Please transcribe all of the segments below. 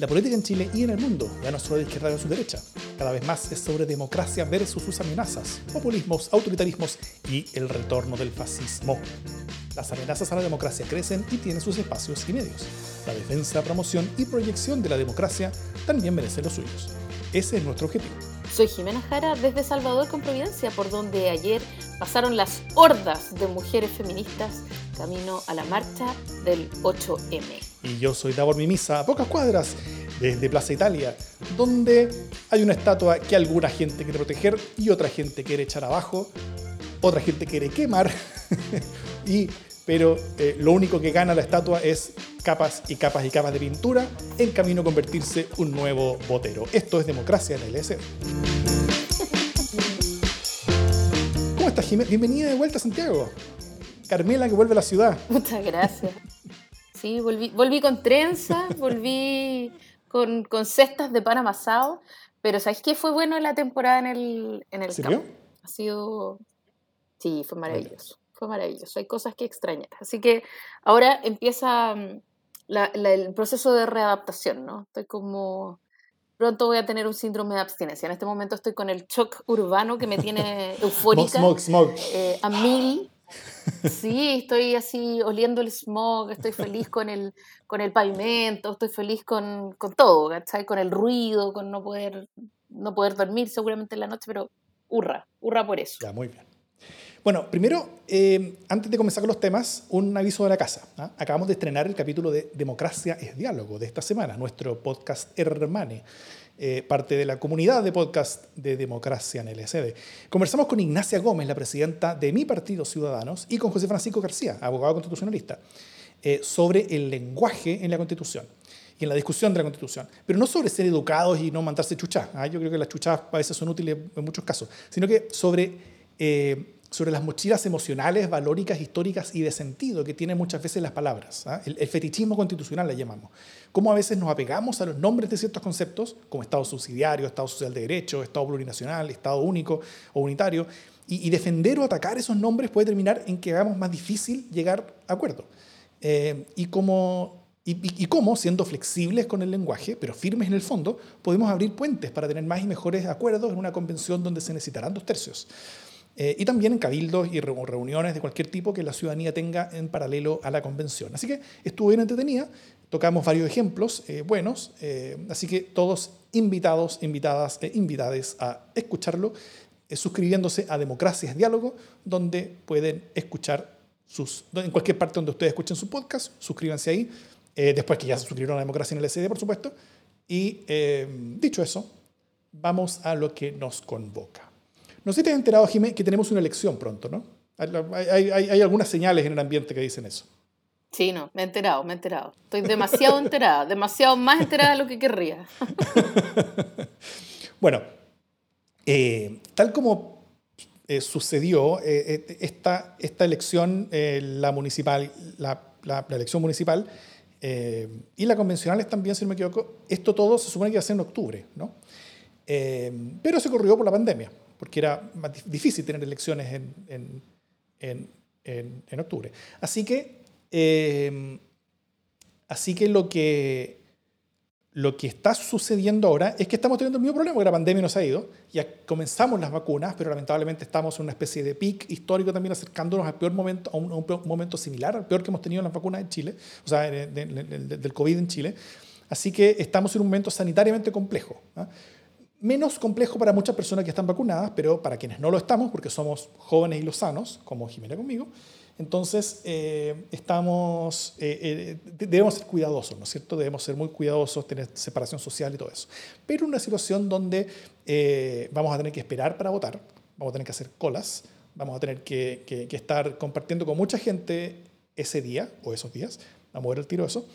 La política en Chile y en el mundo ya no es solo de izquierda o su derecha. Cada vez más es sobre democracia versus sus amenazas, populismos, autoritarismos y el retorno del fascismo. Las amenazas a la democracia crecen y tienen sus espacios y medios. La defensa, promoción y proyección de la democracia también merecen los suyos. Ese es nuestro objetivo. Soy Jimena Jara desde Salvador con Providencia, por donde ayer pasaron las hordas de mujeres feministas camino a la marcha del 8M. Y yo soy Davor Mimisa, a pocas cuadras desde Plaza Italia, donde hay una estatua que alguna gente quiere proteger y otra gente quiere echar abajo, otra gente quiere quemar, y, pero eh, lo único que gana la estatua es capas y capas y capas de pintura en camino a convertirse un nuevo botero. Esto es democracia en el LS. ¿Cómo estás, Jiménez? Bienvenida de vuelta a Santiago. Carmela que vuelve a la ciudad. Muchas gracias. Sí, volví, volví con trenzas, volví con, con, cestas de pan amasado, pero ¿sabes qué fue bueno en la temporada en el, en el campo? Ha sido... Sí, fue maravilloso, fue maravilloso. Hay cosas que extrañar. Así que ahora empieza mm, la, la, el proceso de readaptación, ¿no? Estoy como... Pronto voy a tener un síndrome de abstinencia. En este momento estoy con el shock urbano que me tiene eufórica. Smog, smog. Eh, a mil Sí, estoy así oliendo el smog, estoy feliz con el, con el pavimento, estoy feliz con, con todo, ¿cachai? Con el ruido, con no poder, no poder dormir seguramente en la noche, pero hurra, hurra por eso. Ya, muy bien. Bueno, primero, eh, antes de comenzar con los temas, un aviso de la casa. ¿ah? Acabamos de estrenar el capítulo de Democracia es Diálogo de esta semana, nuestro podcast Hermane. Eh, parte de la comunidad de podcast de Democracia en LSD. Conversamos con Ignacia Gómez, la presidenta de mi partido Ciudadanos, y con José Francisco García, abogado constitucionalista, eh, sobre el lenguaje en la Constitución y en la discusión de la Constitución. Pero no sobre ser educados y no mandarse chuchas. ¿ah? Yo creo que las chuchas a veces son útiles en muchos casos, sino que sobre eh, sobre las mochilas emocionales, valóricas, históricas y de sentido que tienen muchas veces las palabras. ¿ah? El, fetichismo constitucional le llamamos. Cómo a veces nos apegamos a los nombres de ciertos conceptos, como Estado subsidiario, Estado social de derecho, Estado plurinacional, Estado único o unitario, y, defender o atacar esos nombres puede terminar en que hagamos más difícil llegar a acuerdo. Eh, y como y, cómo, siendo flexibles con el lenguaje, pero firmes en el fondo, podemos abrir puentes para tener más y mejores acuerdos en una convención donde se necesitarán dos tercios. Eh, y también en cabildos y reuniones de cualquier tipo que la ciudadanía tenga en paralelo a la convención. Así que estuvo bien entretenida, tocamos varios ejemplos eh, buenos, eh, así que todos invitados, invitadas e invitades a escucharlo, suscribiéndose a Democracias Diálogo, donde pueden escuchar sus, en cualquier parte donde ustedes escuchen su podcast, suscríbanse ahí, después que ya se suscribieron a Democracia en el SD, por supuesto. Y dicho eso, vamos a lo que nos convoca. No sé si te has enterado, Jiménez, que tenemos una elección pronto, ¿no? Hay, hay, hay, algunas señales en el ambiente que dicen eso. Sí, no, me he enterado, me he enterado. Estoy demasiado enterada, demasiado más enterada de lo que querría. bueno, eh, tal como eh, sucedió, eh, esta, esta elección, la, municipal, la, la, la elección municipal y la convencional también, si no me equivoco, esto todo se supone que iba a ser en octubre, ¿no? pero se corrió por la pandemia porque era más difícil tener elecciones en, en, en, en octubre. Así que, eh, así que lo que lo que está sucediendo ahora es que estamos teniendo el mismo problema, que la pandemia nos ha ido, ya comenzamos las vacunas, pero lamentablemente estamos en una especie de pic histórico también acercándonos al peor momento, a un, a un, momento similar al peor que hemos tenido en las vacunas en Chile, o sea, de, de, de, del COVID en Chile. Así que estamos en un momento sanitariamente complejo. ¿eh? Menos complejo para muchas personas que están vacunadas, pero para quienes no lo estamos, porque somos jóvenes y los sanos, como Jimena conmigo, entonces eh, estamos, eh, eh, debemos ser cuidadosos, ¿no es cierto? Debemos ser muy cuidadosos, tener separación social y todo eso. Pero una situación donde eh, vamos a tener que esperar para votar, vamos a tener que hacer colas, vamos a tener que, que, que estar compartiendo con mucha gente ese día o esos días, vamos a ver el tiro eso.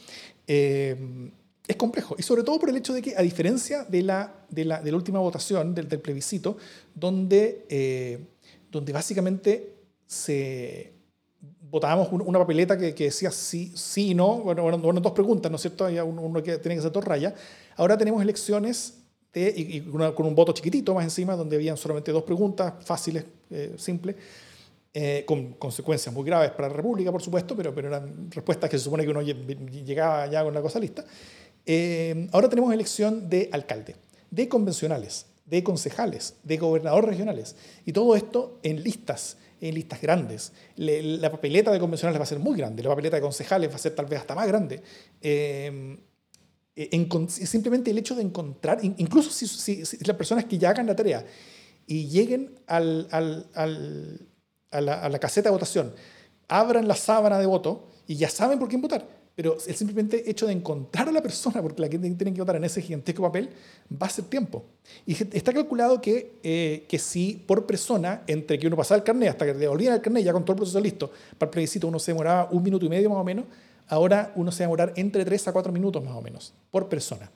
Es complejo. Y sobre todo por el hecho de que, a diferencia de la, de la, de la última votación, del, del plebiscito, donde, eh, donde básicamente se votábamos una papeleta que, que, decía sí, sí y no, bueno, bueno, dos preguntas, ¿no es cierto? Había uno que tenía que hacer dos rayas. Ahora tenemos elecciones de, y, y una, con un voto chiquitito más encima, donde habían solamente dos preguntas fáciles, eh, simples, eh, con consecuencias muy graves para la República, por supuesto, pero, pero eran respuestas que se supone que uno llegaba ya con la cosa lista. Eh, ahora tenemos elección de alcalde, de convencionales, de concejales, de gobernadores regionales. Y todo esto en listas, en listas grandes. la papeleta de convencionales va a ser muy grande, la papeleta de concejales va a ser tal vez hasta más grande. Eh, simplemente el hecho de encontrar, incluso si, las personas que ya hagan la tarea y lleguen al, al, a, la, a la caseta de votación, abran la sábana de voto y ya saben por quién votar, pero el simplemente hecho de encontrar a la persona, porque la que tienen que votar en ese gigantesco papel, va a ser tiempo. Y está calculado que, eh, que si por persona, entre que uno pasaba el carnet hasta que le devolvían el carnet, ya con todo el proceso listo, para el plebiscito uno se demoraba un minuto y medio más o menos, ahora uno se va a demorar entre 3 a 4 minutos más o menos por persona.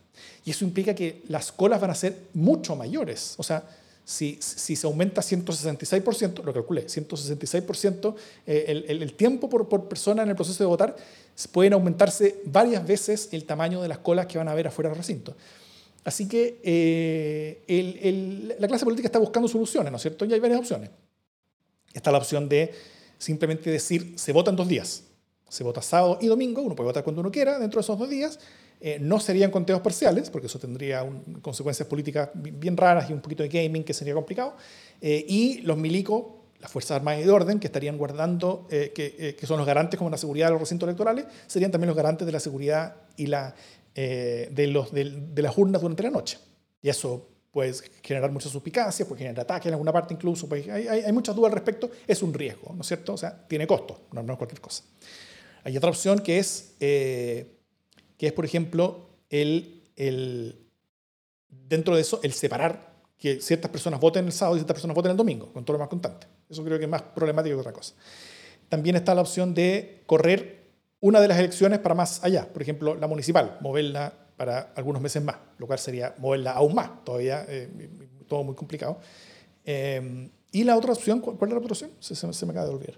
Y eso implica que las colas van a ser mucho mayores. O sea, si, se aumenta 166%, lo calculé, 166% eh, el, el, tiempo por, persona en el proceso de votar, pueden aumentarse varias veces el tamaño de las colas que van a haber afuera del recinto. Así que eh, la clase política está buscando soluciones, ¿no es cierto? Y hay varias opciones. Está la opción de simplemente decir, se vota en dos días. Se vota sábado y domingo, uno puede votar cuando uno quiera dentro de esos dos días, eh, no serían conteos parciales, porque eso tendría consecuencias políticas bien raras y un poquito de gaming que sería complicado. Eh, y los milicos, las Fuerzas Armadas y de Orden, que estarían guardando, eh, que, son los garantes como la seguridad de los recintos electorales, serían también los garantes de la seguridad y la, de, los, de, las urnas durante la noche. Y eso puede generar muchas suspicacias, puede generar ataques en alguna parte incluso, pues hay, hay, hay, muchas dudas al respecto, es un riesgo, ¿no es cierto? O sea, tiene costo, no, no es cualquier cosa. Hay otra opción que es que es, por ejemplo, el, el, dentro de eso, el separar que ciertas personas voten el sábado y ciertas personas voten el domingo, con todo lo más constante. Eso creo que es más problemático que otra cosa. También está la opción de correr una de las elecciones para más allá, por ejemplo, la municipal, moverla para algunos meses más, lo cual sería moverla aún más, todavía eh, todo muy complicado. Eh, y la otra opción, ¿cuál es la otra opción? Se, se, me acaba de olvidar.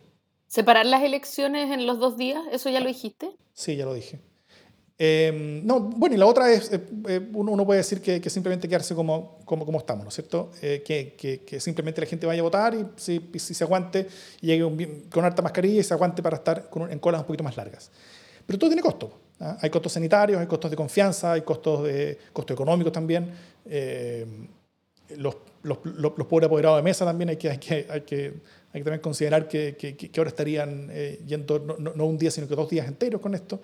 ¿Separar las elecciones en los dos días? ¿Eso ya lo dijiste? Sí, ya lo dije. Em, no, bueno, y la otra es, eh, eh, uno, puede decir que, simplemente quedarse como, como, como, estamos, ¿no es cierto? Eh, que, simplemente la gente vaya a votar y si, si se aguante, y llegue con harta mascarilla y se aguante para estar en colas un poquito más largas. Pero todo tiene costo. ¿ah? Hay costos sanitarios, hay costos de confianza, hay costos, de, costos económicos también. los, los, los, pobres apoderados de mesa también hay que, hay que, hay que, también considerar que, que, ahora estarían yendo no, no, un día, sino que dos días enteros con esto.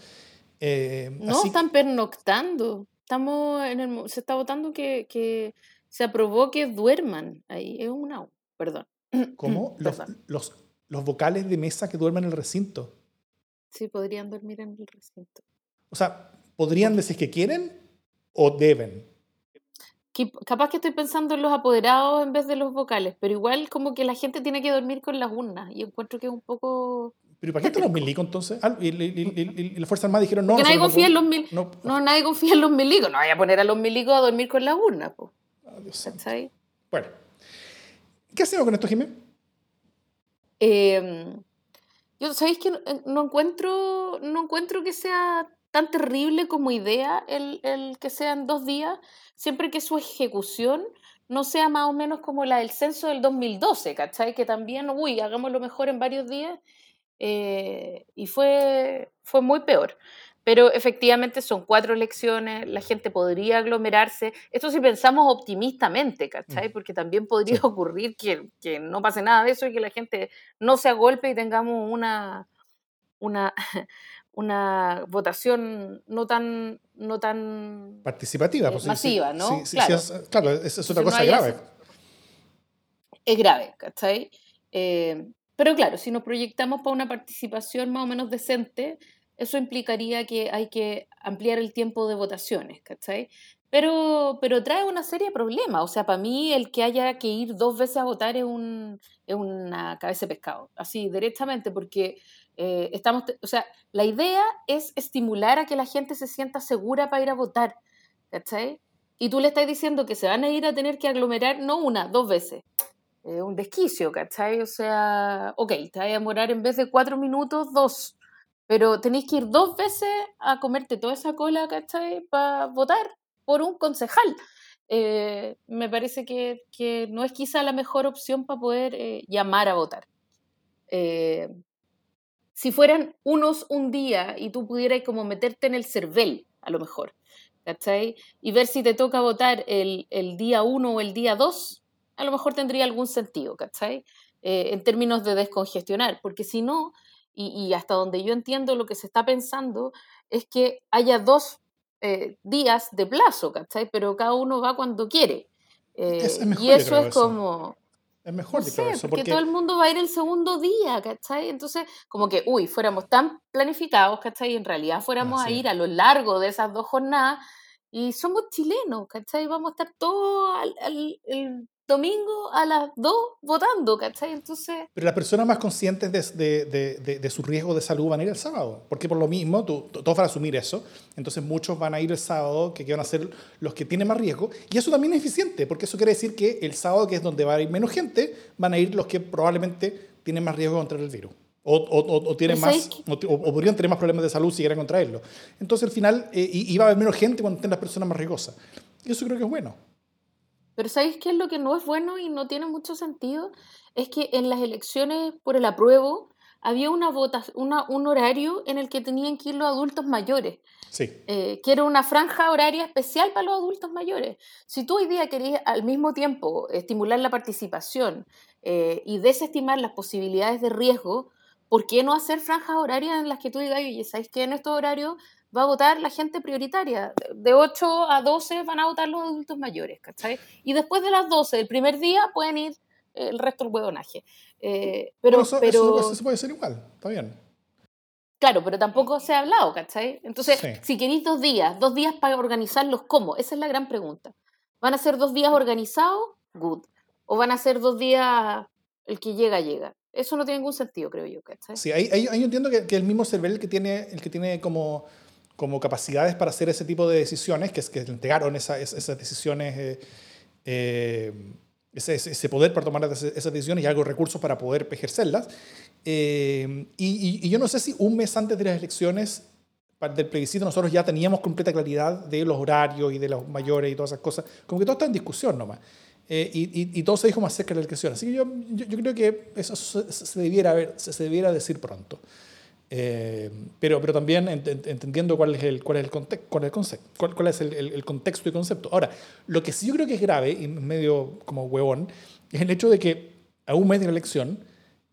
Eh, no, están pernoctando. Estamos en el, se está votando que, que se aprobó que duerman ahí. Es una perdón. ¿Cómo? Los, los, los, vocales de mesa que duerman en el recinto. Sí, podrían dormir en el recinto. O sea, ¿podrían decir que quieren o deben? capaz que estoy pensando en los apoderados en vez de los vocales, pero igual como que la gente tiene que dormir con las urnas y encuentro que es un poco ¿Pero para qué están los milicos entonces? Ah, y, las Fuerzas Armadas dijeron no. Porque nadie confía en los milicos. No, nadie confía en los milicos. No vaya a poner a los milicos a dormir con la urna. Pues. bueno. ¿Qué hacemos con esto, Jiménez? Eh, yo, ¿sabéis que eh, no, encuentro, no encuentro que sea tan terrible como idea el, el que sean dos días, siempre que su ejecución no sea más o menos como la del censo del 2012, ¿cachai? Que también, uy, hagámoslo mejor en varios días eh, y fue, fue muy peor. Pero efectivamente son cuatro elecciones, la gente podría aglomerarse. Esto si pensamos optimistamente, ¿cachai? Mm. Porque también podría ocurrir que, que, no pase nada de eso y que la gente no se agolpe y tengamos una, una, una votación no tan, no tan participativa, pues, masiva, ¿no? claro, es, claro, es, otra cosa grave. Es grave, ¿cachai? Eh, pero claro, si nos proyectamos para una participación más o menos decente, eso implicaría que hay que ampliar el tiempo de votaciones, ¿cachai? Pero, pero trae una serie de problemas. O sea, para mí el que haya que ir dos veces a votar es, un, es una cabeza de pescado, así, directamente, porque eh, estamos, o sea, la idea es estimular a que la gente se sienta segura para ir a votar, ¿cachai? Y tú le estás diciendo que se van a ir a tener que aglomerar no una, dos veces un desquicio, ¿cachai? O sea, ok, te vas a demorar en vez de cuatro minutos, dos, pero tenéis que ir dos veces a comerte toda esa cola, ¿cachai? Para votar por un concejal. Eh, me parece que, que, no es quizá la mejor opción para poder eh, llamar a votar. Eh, si fueran unos un día y tú pudieras como meterte en el cervel, a lo mejor, ¿cachai? Y ver si te toca votar el, día 1 o el día 2, a lo mejor tendría algún sentido, ¿cachai? Eh, en términos de descongestionar, porque si no, y, hasta donde yo entiendo lo que se está pensando, es que haya dos eh, días de plazo, ¿cachai? Pero cada uno va cuando quiere. Eh, y eso es como... Es mejor, no sé, porque, todo el mundo va a ir el segundo día, ¿cachai? Entonces, como que, uy, fuéramos tan planificados, ¿cachai? Y en realidad fuéramos a ir a lo largo de esas dos jornadas y somos chilenos, ¿cachai? Vamos a estar todos el domingo a las 2 votando, ¿cachai? Entonces... Pero las personas más conscientes de, de, de, su riesgo de salud van a ir el sábado, porque por lo mismo, tú, todos van a asumir eso, entonces muchos van a ir el sábado, que van a ser los que tienen más riesgo, y eso también es eficiente, porque eso quiere decir que el sábado, que es donde va a ir menos gente, van a ir los que probablemente tienen más riesgo contra el virus. O, o, o, tienen más, o, podrían tener más problemas de salud si quieren contraerlo. Entonces, al final, eh, va a haber menos gente cuando estén las personas más riesgosas. Y eso creo que es bueno. Pero ¿sabéis qué es lo que no es bueno y no tiene mucho sentido? Es que en las elecciones por el apruebo había una una, un horario en el que tenían que ir los adultos mayores. Sí. Eh, que era una franja horaria especial para los adultos mayores. Si tú hoy día querés al mismo tiempo estimular la participación eh, y desestimar las posibilidades de riesgo, ¿por qué no hacer franjas horarias en las que tú digas, oye, ¿sabéis que en estos horarios va a votar la gente prioritaria. De 8 a 12 van a votar los adultos mayores, ¿cachai? Y después de las 12 del primer día pueden ir el resto del huevonaje. Eh, pero, eso, pero... Eso, puede ser igual, está bien. Claro, pero tampoco se ha hablado, ¿cachai? Entonces, si queréis dos días, dos días para organizarlos, ¿cómo? Esa es la gran pregunta. ¿Van a ser dos días organizados? Good. ¿O van a ser dos días el que llega, llega? Eso no tiene ningún sentido, creo yo, ¿cachai? Sí, ahí, ahí, yo entiendo que, que, el mismo CERVEL el que tiene, el que tiene como como capacidades para hacer ese tipo de decisiones, que es que entregaron esa, esas decisiones, eh, eh, ese, ese, poder para tomar esas decisiones y algo de recursos para poder ejercerlas. Eh, y, y, yo no sé si un mes antes de las elecciones del plebiscito nosotros ya teníamos completa claridad de los horarios y de los mayores y todas esas cosas, como que todo está en discusión nomás. y, y, todo se dijo más cerca de la elección. Así que yo, yo, yo creo que eso se, se debiera, ver, se debiera decir pronto. Eh, pero, pero también entendiendo cuál es el, cuál es el, contexto, cuál, cuál, cuál es el, el, contexto y concepto. Ahora, lo que sí yo creo que es grave, y medio como huevón, es el hecho de que a un mes de la elección,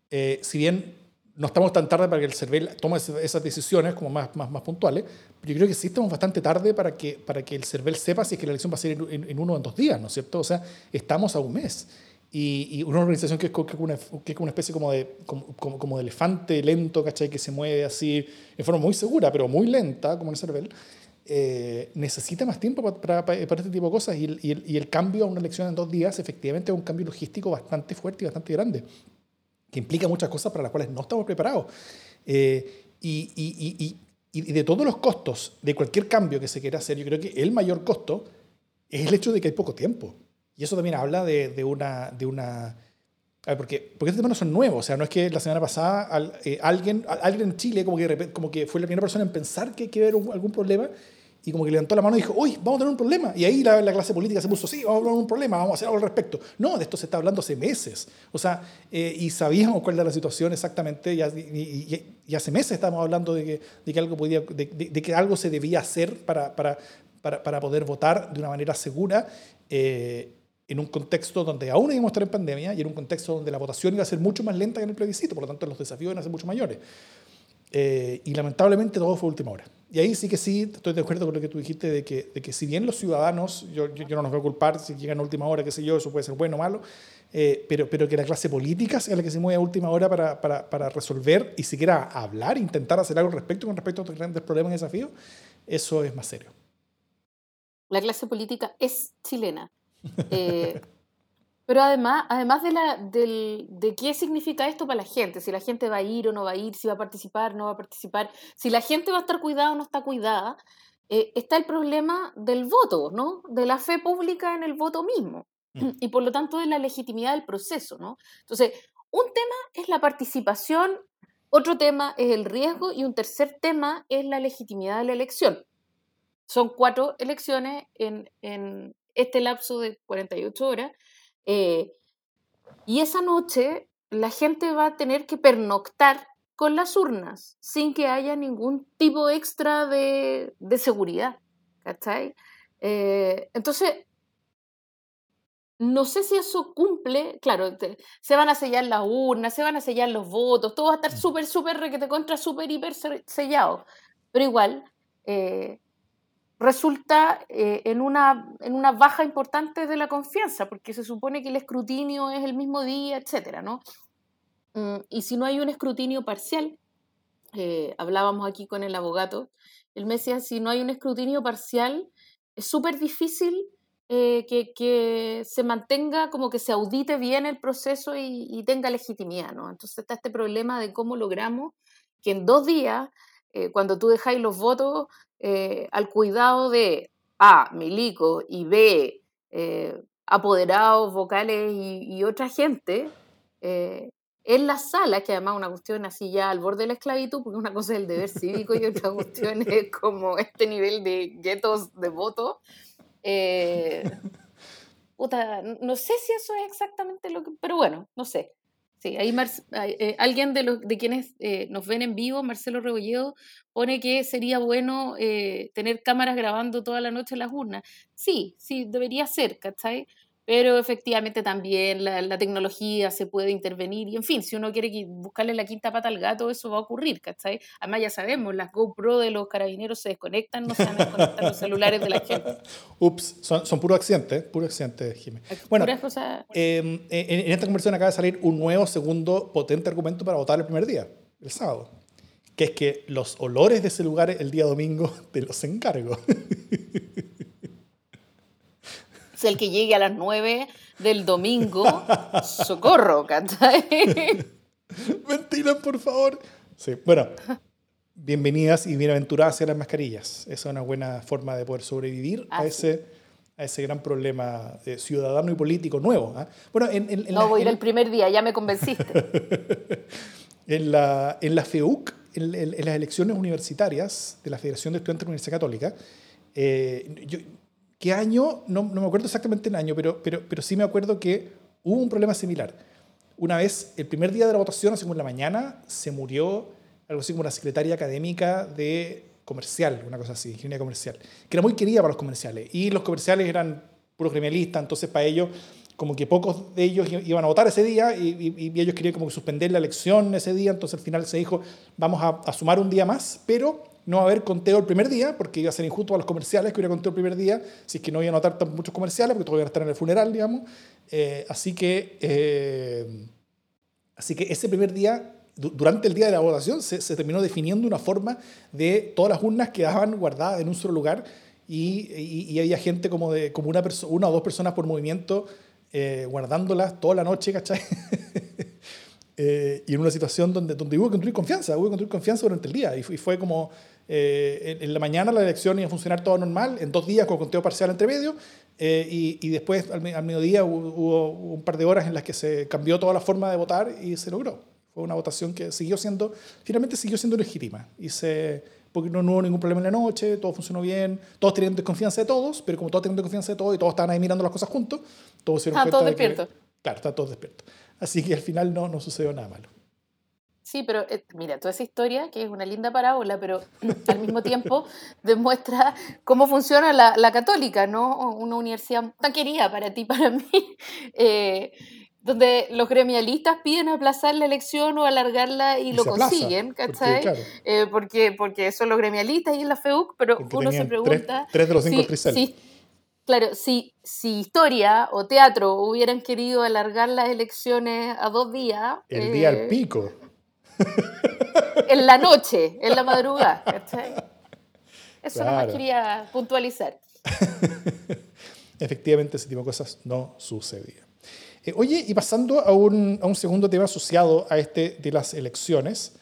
eh, si bien no estamos tan tarde para que el CERVEL tome esas decisiones como más, más, más, puntuales, pero yo creo que sí estamos bastante tarde para que, para que el CERVEL sepa si es que la elección va a ser en, en, en uno o en dos días, ¿no es cierto? O sea, estamos a un mes. Y, una organización que es, una, que es una especie como de, como, como, de elefante lento, ¿cachai? Que se mueve así en forma muy segura, pero muy lenta, como el CERVEL, eh, necesita más tiempo para, para, este tipo de cosas. Y el, y, el, cambio a una elección en dos días, efectivamente, es un cambio logístico bastante fuerte y bastante grande, que implica muchas cosas para las cuales no estamos preparados. Eh, y, y de todos los costos de cualquier cambio que se quiera hacer, yo creo que el mayor costo es el hecho de que hay poco tiempo. Y eso también habla de, de una... De una porque, porque estos temas no son nuevos. O sea, no es que la semana pasada eh, alguien, alguien en Chile como que, como que fue la primera persona en pensar que, que a algún problema y como que levantó la mano y dijo, uy, vamos a tener un problema. Y ahí la, la, clase política se puso, sí, vamos a tener un problema, vamos a hacer algo al respecto. No, de esto se está hablando hace meses. O sea, eh, y sabíamos cuál era la situación exactamente, y, y, y, hace meses estábamos hablando de que, de que, algo, podía, de, de, que algo se debía hacer para, para, para, para poder votar de una manera segura. Eh, en un contexto donde aún íbamos a estar en pandemia y en un contexto donde la votación iba a ser mucho más lenta que en el plebiscito, por lo tanto los desafíos iban a ser mucho mayores. Eh, y lamentablemente todo fue última hora. Y ahí sí que sí, estoy de acuerdo con lo que tú dijiste, de que, de que si bien los ciudadanos, yo, yo, no nos voy a culpar si llegan a última hora, qué sé yo, eso puede ser bueno o malo, eh, pero, pero que la clase política sea la que se mueve a última hora para, para, para resolver y siquiera hablar, intentar hacer algo al respecto con respecto a estos grandes problemas y desafíos, eso es más serio. La clase política es chilena eh, pero además, además de, la, de qué significa esto para la gente, si la gente va a ir o no va a ir, si va a participar o no va a participar, si la gente va a estar cuidada o no está cuidada, eh, está el problema del voto, ¿no? De la fe pública en el voto mismo mm. y por lo tanto de la legitimidad del proceso, ¿no? Entonces, un tema es la participación, otro tema es el riesgo y un tercer tema es la legitimidad de la elección. Son cuatro elecciones en, este lapso de 48 horas. Eh, y esa noche la gente va a tener que pernoctar con las urnas sin que haya ningún tipo extra de, de seguridad. ¿cachai? Eh, entonces, no sé si eso cumple, claro, se van a sellar las urnas, se van a sellar los votos, todo va a estar mm. súper, súper, requete contra, súper, hiper sellado. Pero igual, eh, resulta eh, en, una, en una baja importante de la confianza, porque se supone que el escrutinio es el mismo día, etcétera, ¿no? Mm, y si no hay un escrutinio parcial, eh, hablábamos aquí con el abogado, él me decía, si no hay un escrutinio parcial, es súper difícil eh, que, se mantenga, como que se audite bien el proceso y, tenga legitimidad, ¿no? Entonces está este problema de cómo logramos que en dos días, eh, cuando tú dejáis los votos eh, al cuidado de A, milico, y B, apoderados, vocales y, otra gente, en la sala, que además una cuestión así ya al borde de la esclavitud, porque una cosa es el deber cívico y otra cuestión es como este nivel de guetos de voto, eh, no sé si eso es exactamente lo que, pero bueno, no sé. Sí, ahí eh, alguien de, los, de quienes eh, nos ven en vivo, Marcelo Rebolledo, pone que sería bueno tener cámaras grabando toda la noche las urnas. Sí, sí, debería ser, ¿cachai? Pero efectivamente también la, tecnología se puede intervenir y en fin, si uno quiere buscarle la quinta pata al gato, eso va a ocurrir, ¿cachai? Además ya sabemos, las GoPro de los carabineros se desconectan, no se van a desconectar los celulares de la gente. Ups, son, son puros accidentes, puros accidentes, Jiménez. Bueno, em, en, esta conversación acaba de salir un nuevo, segundo, potente argumento para votar el primer día, el sábado, que es que los olores de ese lugar el día domingo te los encargo. el que llegue a las 9 del domingo, socorro, ¿cachai? Ventilan, por favor. Sí, bueno, bienvenidas y bienaventuradas a las mascarillas. Esa es una buena forma de poder sobrevivir a ese, a ese gran problema ciudadano y político nuevo. ¿ah? Bueno, en, no, voy a ir el primer día, ya me convenciste. en, la, en la FEUC, en, las elecciones universitarias de la Federación de Estudiantes de la Universidad Católica, eh, yo, ¿Qué año? No, me acuerdo exactamente el año, pero, pero, sí me acuerdo que hubo un problema similar. Una vez, el primer día de la votación, así como en la mañana, se murió algo así como la secretaria académica de comercial, una cosa así, ingeniería comercial, que era muy querida para los comerciales. Y los comerciales eran puros gremialistas, entonces para ellos, como que pocos de ellos iban a votar ese día y, ellos querían como suspender la elección ese día, entonces al final se dijo, vamos a sumar un día más, pero no va a haber conteo el primer día, porque iba a ser injusto a los comerciales que hubiera conteo el primer día, si es que no iban a notar tan muchos comerciales, porque todos iban a estar en el funeral, digamos. Eh, así, que, eh, así que ese primer día, durante el día de la votación, se, terminó definiendo una forma de todas las urnas quedaban guardadas en un solo lugar y, y, había gente como, de, como una, una o dos personas por movimiento eh, guardándolas toda la noche, ¿cachai? y en una situación donde, donde hubo que construir confianza, hubo que construir confianza durante el día. Y fue como, eh, en la mañana la elección iba a funcionar todo normal, en dos días con conteo parcial entre medio, eh, y, y, después al, mediodía hubo, un par de horas en las que se cambió toda la forma de votar y se logró. Fue una votación que siguió siendo, finalmente siguió siendo legítima. Y se, porque no, hubo ningún problema en la noche, todo funcionó bien, todos tenían desconfianza de todos, pero como todos tenían desconfianza de todos y todos estaban ahí mirando las cosas juntos, todos se dieron todos despiertos. Claro, estaban todos despiertos. Así que al final no, no sucedió nada malo. Sí, pero eh, mira, toda esa historia, que es una linda parábola, pero al mismo tiempo demuestra cómo funciona la, la, católica, ¿no? Una universidad tan querida para ti, para mí, eh, donde los gremialistas piden aplazar la elección o alargarla y, lo consiguen, ¿cachai? Eh, porque, porque, son los gremialistas y en la FEUC, pero uno se pregunta... Tres, de los cinco cristales. claro, si, si historia o teatro hubieran querido alargar las elecciones a dos días... El día al pico en la noche, en la madrugada. Eso no más quería puntualizar. Efectivamente, ese tipo de cosas no sucedía. Eh, oye, y pasando a un, a un, segundo tema asociado a este de las elecciones,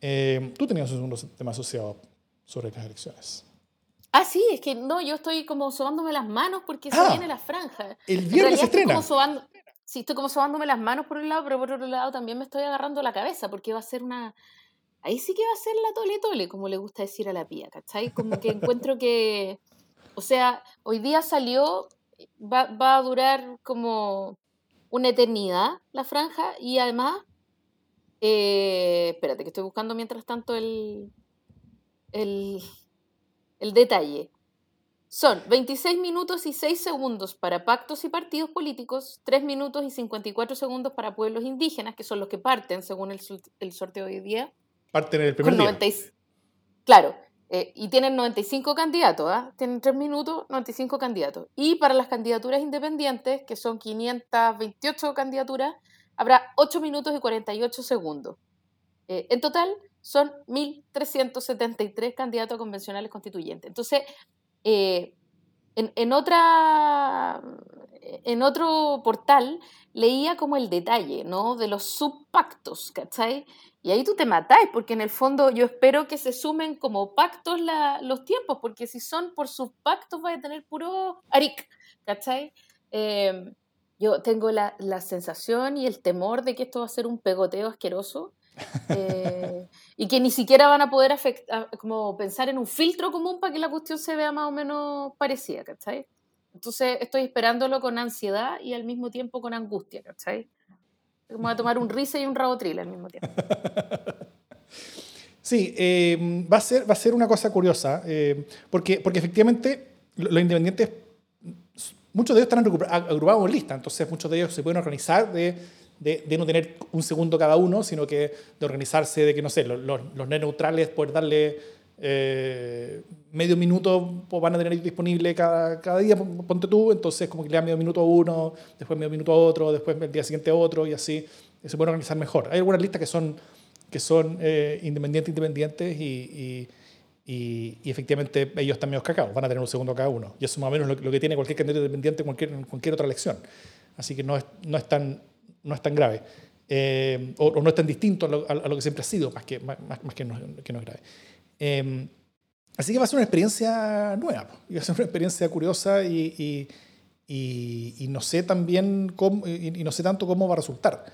eh, tú tenías un segundo tema asociado sobre las elecciones. Ah, sí, es que no, yo estoy como sobándome las manos porque se ah, viene la franja. El viernes se estrena. Sí, estoy como sobándome las manos por un lado, pero por otro lado también me estoy agarrando la cabeza porque va a ser una... Ahí sí que va a ser la tole tole, como le gusta decir a la pía, ¿cachai? Como que encuentro que... O sea, hoy día salió, va, va a durar como una eternidad la franja y además... Eh, espérate, que estoy buscando mientras tanto el, el, el detalle. Son 26 minutos y 6 segundos para pactos y partidos políticos, 3 minutos y 54 segundos para pueblos indígenas, que son los que parten según el, sorteo de hoy día. Parten en el primer día. Claro, eh, y tienen 95 candidatos, ¿ah? tienen 3 minutos, 95 candidatos. Y para las candidaturas independientes, que son 528 candidaturas, habrá 8 minutos y 48 segundos. Eh, en total son 1.373 candidatos convencionales constituyentes. Entonces, eh, en, en, otra, en otro portal leía como el detalle, ¿no? De los subpactos, ¿cachai? Y ahí tú te matáis, porque en el fondo yo espero que se sumen como pactos los tiempos, porque si son por subpactos vais a tener puro aric, ¿cachai? Em, yo tengo la, la, sensación y el temor de que esto va a ser un pegoteo asqueroso eh, y que ni siquiera van a poder afectar, como pensar en un filtro común para que la cuestión se vea más o menos parecida, ¿cachai? Entonces estoy esperándolo con ansiedad y al mismo tiempo con angustia, ¿cachai? Como a tomar un risa y un rabotril al mismo tiempo. Sí, eh, va, a ser, va a ser una cosa curiosa, eh, porque, porque efectivamente los independientes, muchos de ellos están agrupados en lista, entonces muchos de ellos se pueden organizar de de, no tener un segundo cada uno, sino que de organizarse, de que, no sé, los, los, neutrales, poder darle eh, medio minuto pues van a tener disponible cada, día, ponte tú, entonces como que le da medio minuto a uno, después medio minuto a otro, después el día siguiente a otro y así se puede organizar mejor. Hay algunas listas que son, que son eh, independientes, independientes y, y, y, efectivamente ellos están medio cacaos, van a tener un segundo cada uno. Y eso es más o menos lo, que tiene cualquier candidato independiente en cualquier, cualquier otra elección. Así que no es, no es tan no es tan grave. Eh, o, no es tan distinto a lo, que siempre ha sido, más que, más, que, no, es grave. Eh, así que va a ser una experiencia nueva, va a ser una experiencia curiosa y, y, no sé también cómo, y, no sé tanto cómo va a resultar.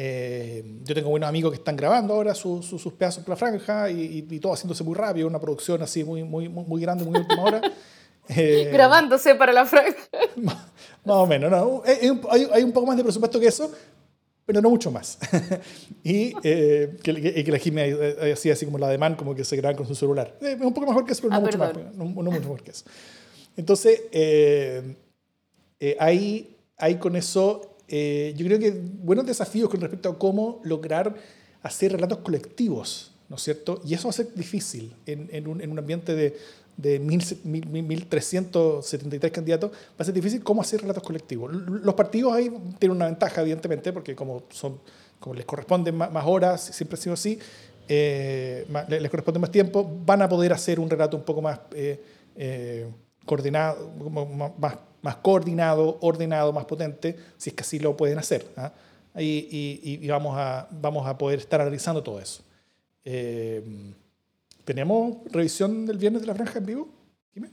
Eh, yo tengo buenos amigos que están grabando ahora sus, sus pedazos por la franja y, todo haciéndose muy rápido, una producción así muy, muy, muy grande, muy última hora. Grabándose para la franja. Más o menos, ¿no? Hay, un poco más de presupuesto que eso, pero no mucho más. y eh, que, que, la Jimmy hacía así como la de man, como que se graban con su celular. Eh, un poco mejor que eso, pero no, ah, mucho, más, no, mucho mejor que eso. Entonces, eh, ahí, ahí con eso, yo creo que buenos desafíos con respecto a cómo lograr hacer relatos colectivos, ¿no es cierto? Y eso va a ser difícil en, en, un, en un ambiente de, de 1.373 candidatos, va a ser difícil cómo hacer relatos colectivos. Los partidos ahí tienen una ventaja, evidentemente, porque como, son, como les corresponden más, horas, siempre ha sido así, eh, les corresponde más tiempo, van a poder hacer un relato un poco más eh, eh, coordinado, más, más, coordinado, ordenado, más potente, si es que así lo pueden hacer. ¿ah? Y, y, vamos, a, vamos a poder estar analizando todo eso. ¿Tenemos revisión del viernes de la franja en vivo? Dime.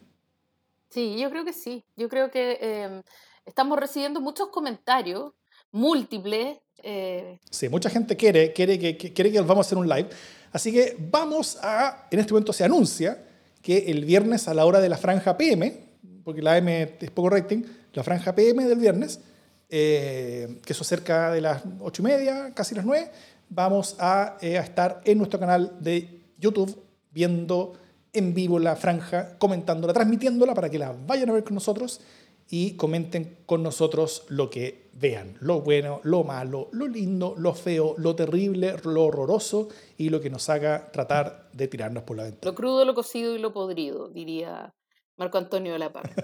Sí, yo creo que sí. Yo creo que em, estamos recibiendo muchos comentarios, múltiples. Eh. Sí, mucha gente quiere, quiere, que, quiere que vamos a hacer un live. Así que vamos a, en este momento se anuncia que el viernes a la hora de la franja PM, porque la M es poco rating, la franja PM del viernes, eh, que eso cerca de las ocho y media, casi las nueve, vamos a, eh, a estar en nuestro canal de YouTube viendo en vivo la franja, comentándola, transmitiéndola para que la vayan a ver con nosotros y comenten con nosotros lo que vean, lo bueno, lo malo, lo lindo, lo feo, lo terrible, lo horroroso y lo que nos haga tratar de tirarnos por la ventana. Lo crudo, lo cocido y lo podrido, diría Marco Antonio de la Paz.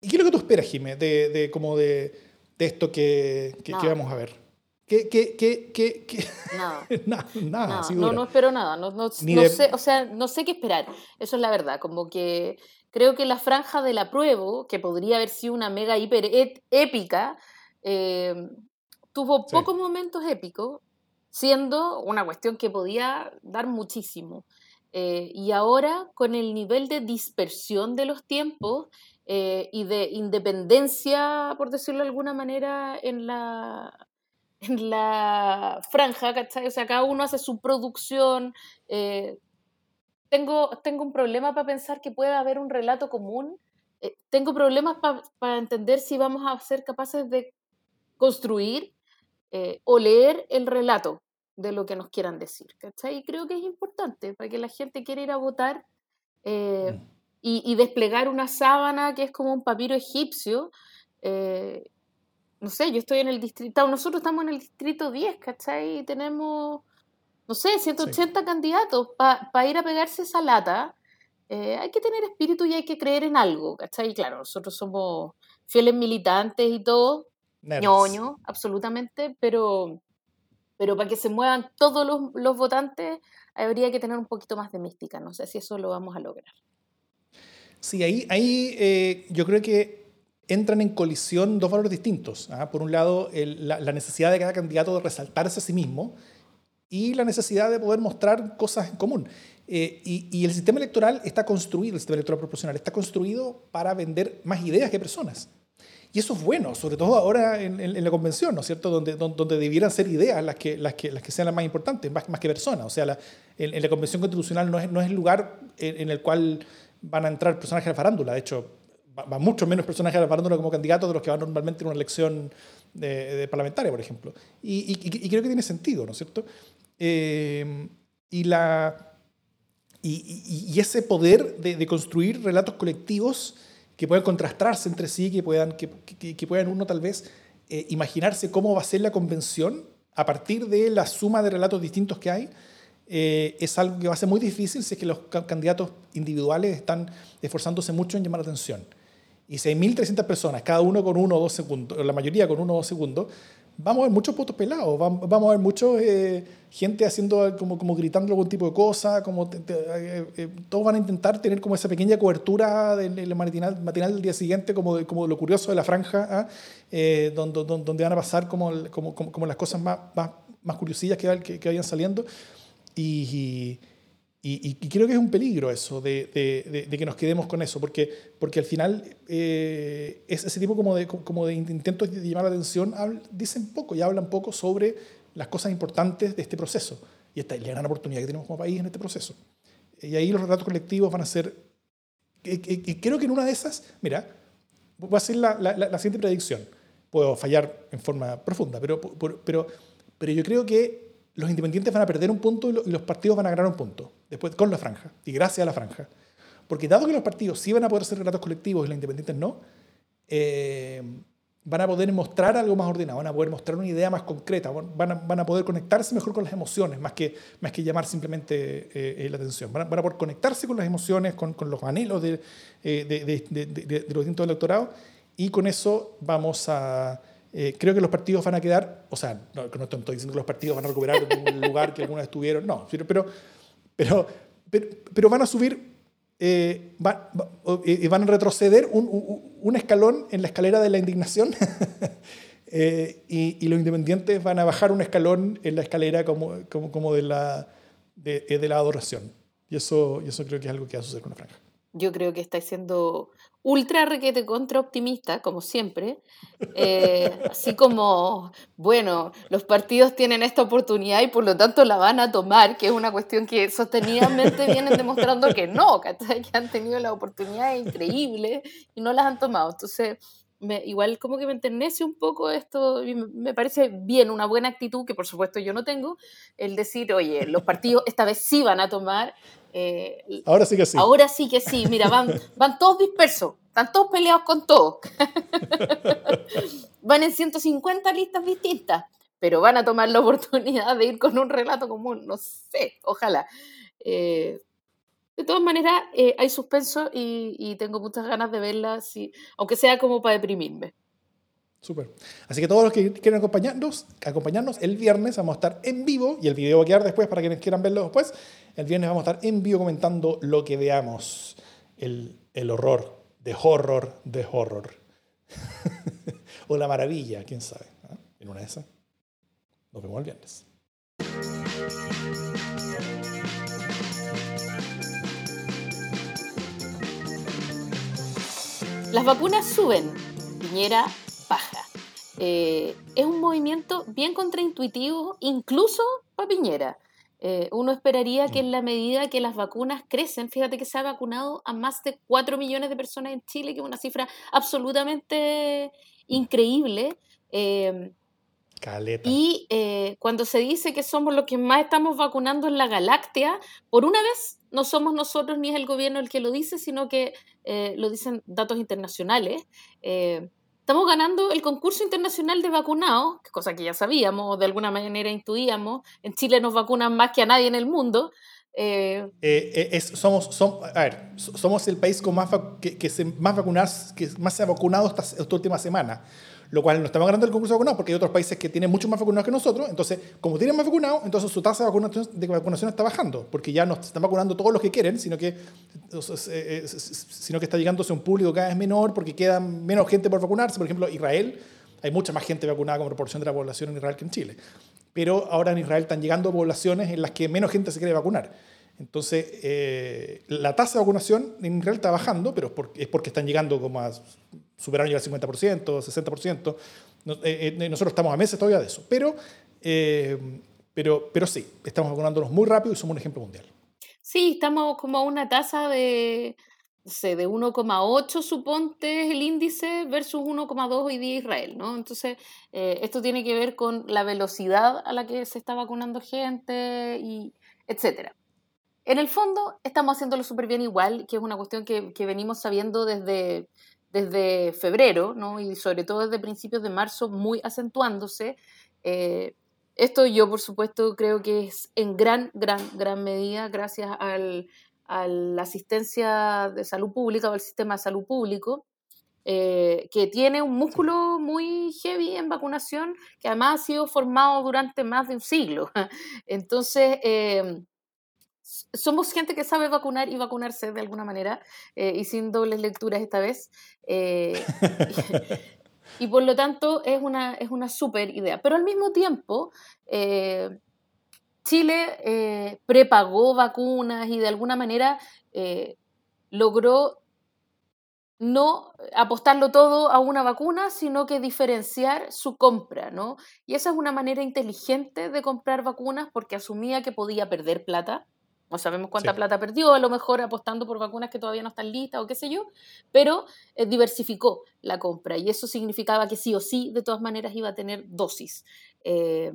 ¿Y qué es lo que tú esperas, Jimé, de, como de, esto que, que vamos a ver? ¿Qué, qué, qué, qué, Nada. nada, no, no espero nada. No, no, sé, o sea, no sé qué esperar. Eso es la verdad. Como que creo que la franja del apruebo, que podría haber sido una mega hiper épica, eh, tuvo pocos momentos épicos, siendo una cuestión que podía dar muchísimo. Eh, y ahora, con el nivel de dispersión de los tiempos eh, y de independencia, por decirlo de alguna manera, en la, en la franja, ¿cachai? O sea, cada uno hace su producción. Eh, tengo, tengo un problema para pensar que pueda haber un relato común. Eh, tengo problemas para entender si vamos a ser capaces de construir eh, o leer el relato. de lo que nos quieran decir, ¿cachai? Y creo que es importante para que la gente quiera ir a votar eh, mm. y, desplegar una sábana que es como un papiro egipcio. No sé, yo estoy en el distrito, nosotros estamos en el distrito 10, ¿cachai? Y tenemos, no sé, 180 candidatos para ir a pegarse esa lata. Eh, hay que tener espíritu y hay que creer en algo, ¿cachai? Y claro, nosotros somos fieles militantes y todo, ñoño, absolutamente, pero pero para que se muevan todos los, votantes habría que tener un poquito más de mística. No sé si eso lo vamos a lograr. Sí, ahí, ahí eh, yo creo que entran en colisión dos valores distintos. ¿ah? Por un lado, la, necesidad de cada candidato de resaltarse a sí mismo y la necesidad de poder mostrar cosas en común. Eh, y, el sistema electoral está construido, el sistema electoral proporcional, está construido para vender más ideas que personas. Y eso es bueno, sobre todo ahora en, la convención, ¿no es cierto? Donde, donde, debieran ser ideas las que, las que, las que sean las más importantes, más, que personas. O sea, en, la convención constitucional no es, no es el lugar en, el cual van a entrar personajes de la farándula. De hecho, van mucho menos la farándula como candidatos de los que van normalmente en una elección de, parlamentaria, por ejemplo. Y, creo que tiene sentido, ¿no es cierto? Eh, y, la, y, ese poder de, construir relatos colectivos que puedan contrastarse entre sí, que puedan, que, puedan uno tal vez eh, imaginarse cómo va a ser la convención a partir de la suma de relatos distintos que hay, eh, es algo que va a ser muy difícil si es que los candidatos individuales están esforzándose mucho en llamar la atención. Y si hay 1.300 personas, cada uno con uno o dos segundos, la mayoría con uno o dos segundos, vamos a ver muchos votos pelados, vamos a ver mucha eh, gente haciendo como, como gritando algún tipo de cosa, como eh, eh, todos van a intentar tener como esa pequeña cobertura del, matinal, matinal, del día siguiente, como, como lo curioso de la franja, ¿ah? donde, donde, van a pasar como, como, como, las cosas más, más, más curiosillas que, que, que vayan saliendo. y y, creo que es un peligro eso, de, de, que nos quedemos con eso, porque, porque al final eh, es ese tipo como de, como de intentos de llamar la atención dicen poco y hablan poco sobre las cosas importantes de este proceso. Y esta es la gran oportunidad que tenemos como país en este proceso. Y ahí los retratos colectivos van a ser... Y creo que en una de esas, mira, voy a hacer la, la, la siguiente predicción. Puedo fallar en forma profunda, pero, pero, pero yo creo que los independientes van a perder un punto y los partidos van a ganar un punto, después con la franja, y gracias a la franja. Porque dado que los partidos sí van a poder hacer relatos colectivos y los independientes no, eh, van a poder mostrar algo más ordenado, van a poder mostrar una idea más concreta, van a, van a poder conectarse mejor con las emociones, más que, más que llamar simplemente eh, la atención. Van a, van poder conectarse con las emociones, con, con los anhelos eh, de, de, de los distintos electorados, y con eso vamos a eh, creo que los partidos van a quedar, o sea, no, no estoy diciendo que los partidos van a recuperar un lugar que alguna vez tuvieron, no, pero, pero, pero, pero van a subir, eh, eh, van a retroceder un, un, escalón en la escalera de la indignación y, y, los independientes van a bajar un escalón en la escalera como, como, como de, la, de, de, la adoración. Y eso, y eso creo que es algo que va a suceder con la franja. Yo creo que estáis siendo ultra requete contra optimista, como siempre. Eh, así como, bueno, los partidos tienen esta oportunidad y por lo tanto la van a tomar, que es una cuestión que sostenidamente vienen demostrando que no, que han tenido la oportunidad increíble y no las han tomado. Entonces, me, igual como que me enternece un poco esto, y me, parece bien, una buena actitud que por supuesto yo no tengo, el decir, oye, los partidos esta vez sí van a tomar eh, ahora sí que sí. Ahora sí que sí. Mira, van, van todos dispersos. Están todos peleados con todos. van en 150 listas distintas. Pero van a tomar la oportunidad de ir con un relato común. No sé, ojalá. Eh, de todas maneras, eh, hay suspenso y, tengo muchas ganas de verla, aunque sea como para deprimirme. Súper. Así que todos los que quieran acompañarnos, acompañarnos, el viernes vamos a estar en vivo y el video va a quedar después para quienes quieran verlo después. El viernes vamos a estar en vivo comentando lo que veamos, el, el horror, de horror, de horror. o la maravilla, quién sabe. En una de esas. Nos vemos el viernes. Las vacunas suben. Piñera baja. Eh, es un movimiento bien contraintuitivo, incluso para Piñera. Eh, uno esperaría que en la medida que las vacunas crecen, fíjate que se ha vacunado a más de 4 millones de personas en Chile, que es una cifra absolutamente increíble. Eh, Caleta. Y eh, cuando se dice que somos los que más estamos vacunando en la galaxia, por una vez no somos nosotros ni es el gobierno el que lo dice, sino que eh, lo dicen datos internacionales. Eh, estamos ganando el concurso internacional de vacunados, cosa que ya sabíamos, de alguna manera intuíamos. En Chile nos vacunan más que a nadie en el mundo. es, somos, a ver, somos el país con más, que, se, más vacunados, que más se ha vacunado esta, esta última semana lo cual no estamos ganando el concurso de vacunados porque hay otros países que tienen mucho más vacunados que nosotros. Entonces, como tienen más vacunados, entonces su tasa de vacunación, de vacunación está bajando, porque ya no están vacunando todos los que quieren, sino que, eh, sino que está llegándose a un público cada vez menor porque queda menos gente por vacunarse. Por ejemplo, Israel, hay mucha más gente vacunada como proporción de la población en Israel que en Chile. Pero ahora en Israel están llegando poblaciones en las que menos gente se quiere vacunar. Entonces, eh, la tasa de vacunación en Israel está bajando, pero es porque están llegando como a superaron ya el 50%, 60%. nosotros estamos a meses todavía de eso. Pero, eh, pero, pero sí, estamos vacunándonos muy rápido y somos un ejemplo mundial. Sí, estamos como a una tasa de, de 1,8 suponte el índice versus 1,2 hoy día Israel, ¿no? Entonces, eh, esto tiene que ver con la velocidad a la que se está vacunando gente y etcétera. En el fondo, estamos haciéndolo súper bien igual, que es una cuestión que venimos sabiendo desde, desde febrero, ¿no? y sobre todo desde principios de marzo, muy acentuándose. Eh, esto yo, por supuesto, creo que es en gran, gran, gran medida gracias al, a la asistencia de salud pública o al sistema de salud público, eh, que tiene un músculo muy heavy en vacunación, que además ha sido formado durante más de un siglo. Entonces, eh, somos gente que sabe vacunar y vacunarse de alguna manera, eh, y sin dobles lecturas esta vez. Eh, y, por lo tanto es una, es una súper idea. Pero al mismo tiempo, eh, Chile prepagó vacunas y de alguna manera logró no apostarlo todo a una vacuna, sino que diferenciar su compra, ¿no? Y esa es una manera inteligente de comprar vacunas porque asumía que podía perder plata, no sabemos cuánta plata perdió, a lo mejor apostando por vacunas que todavía no están listas o qué sé yo, pero eh, diversificó la compra y eso significaba que sí o sí, de todas maneras, iba a tener dosis. Eh,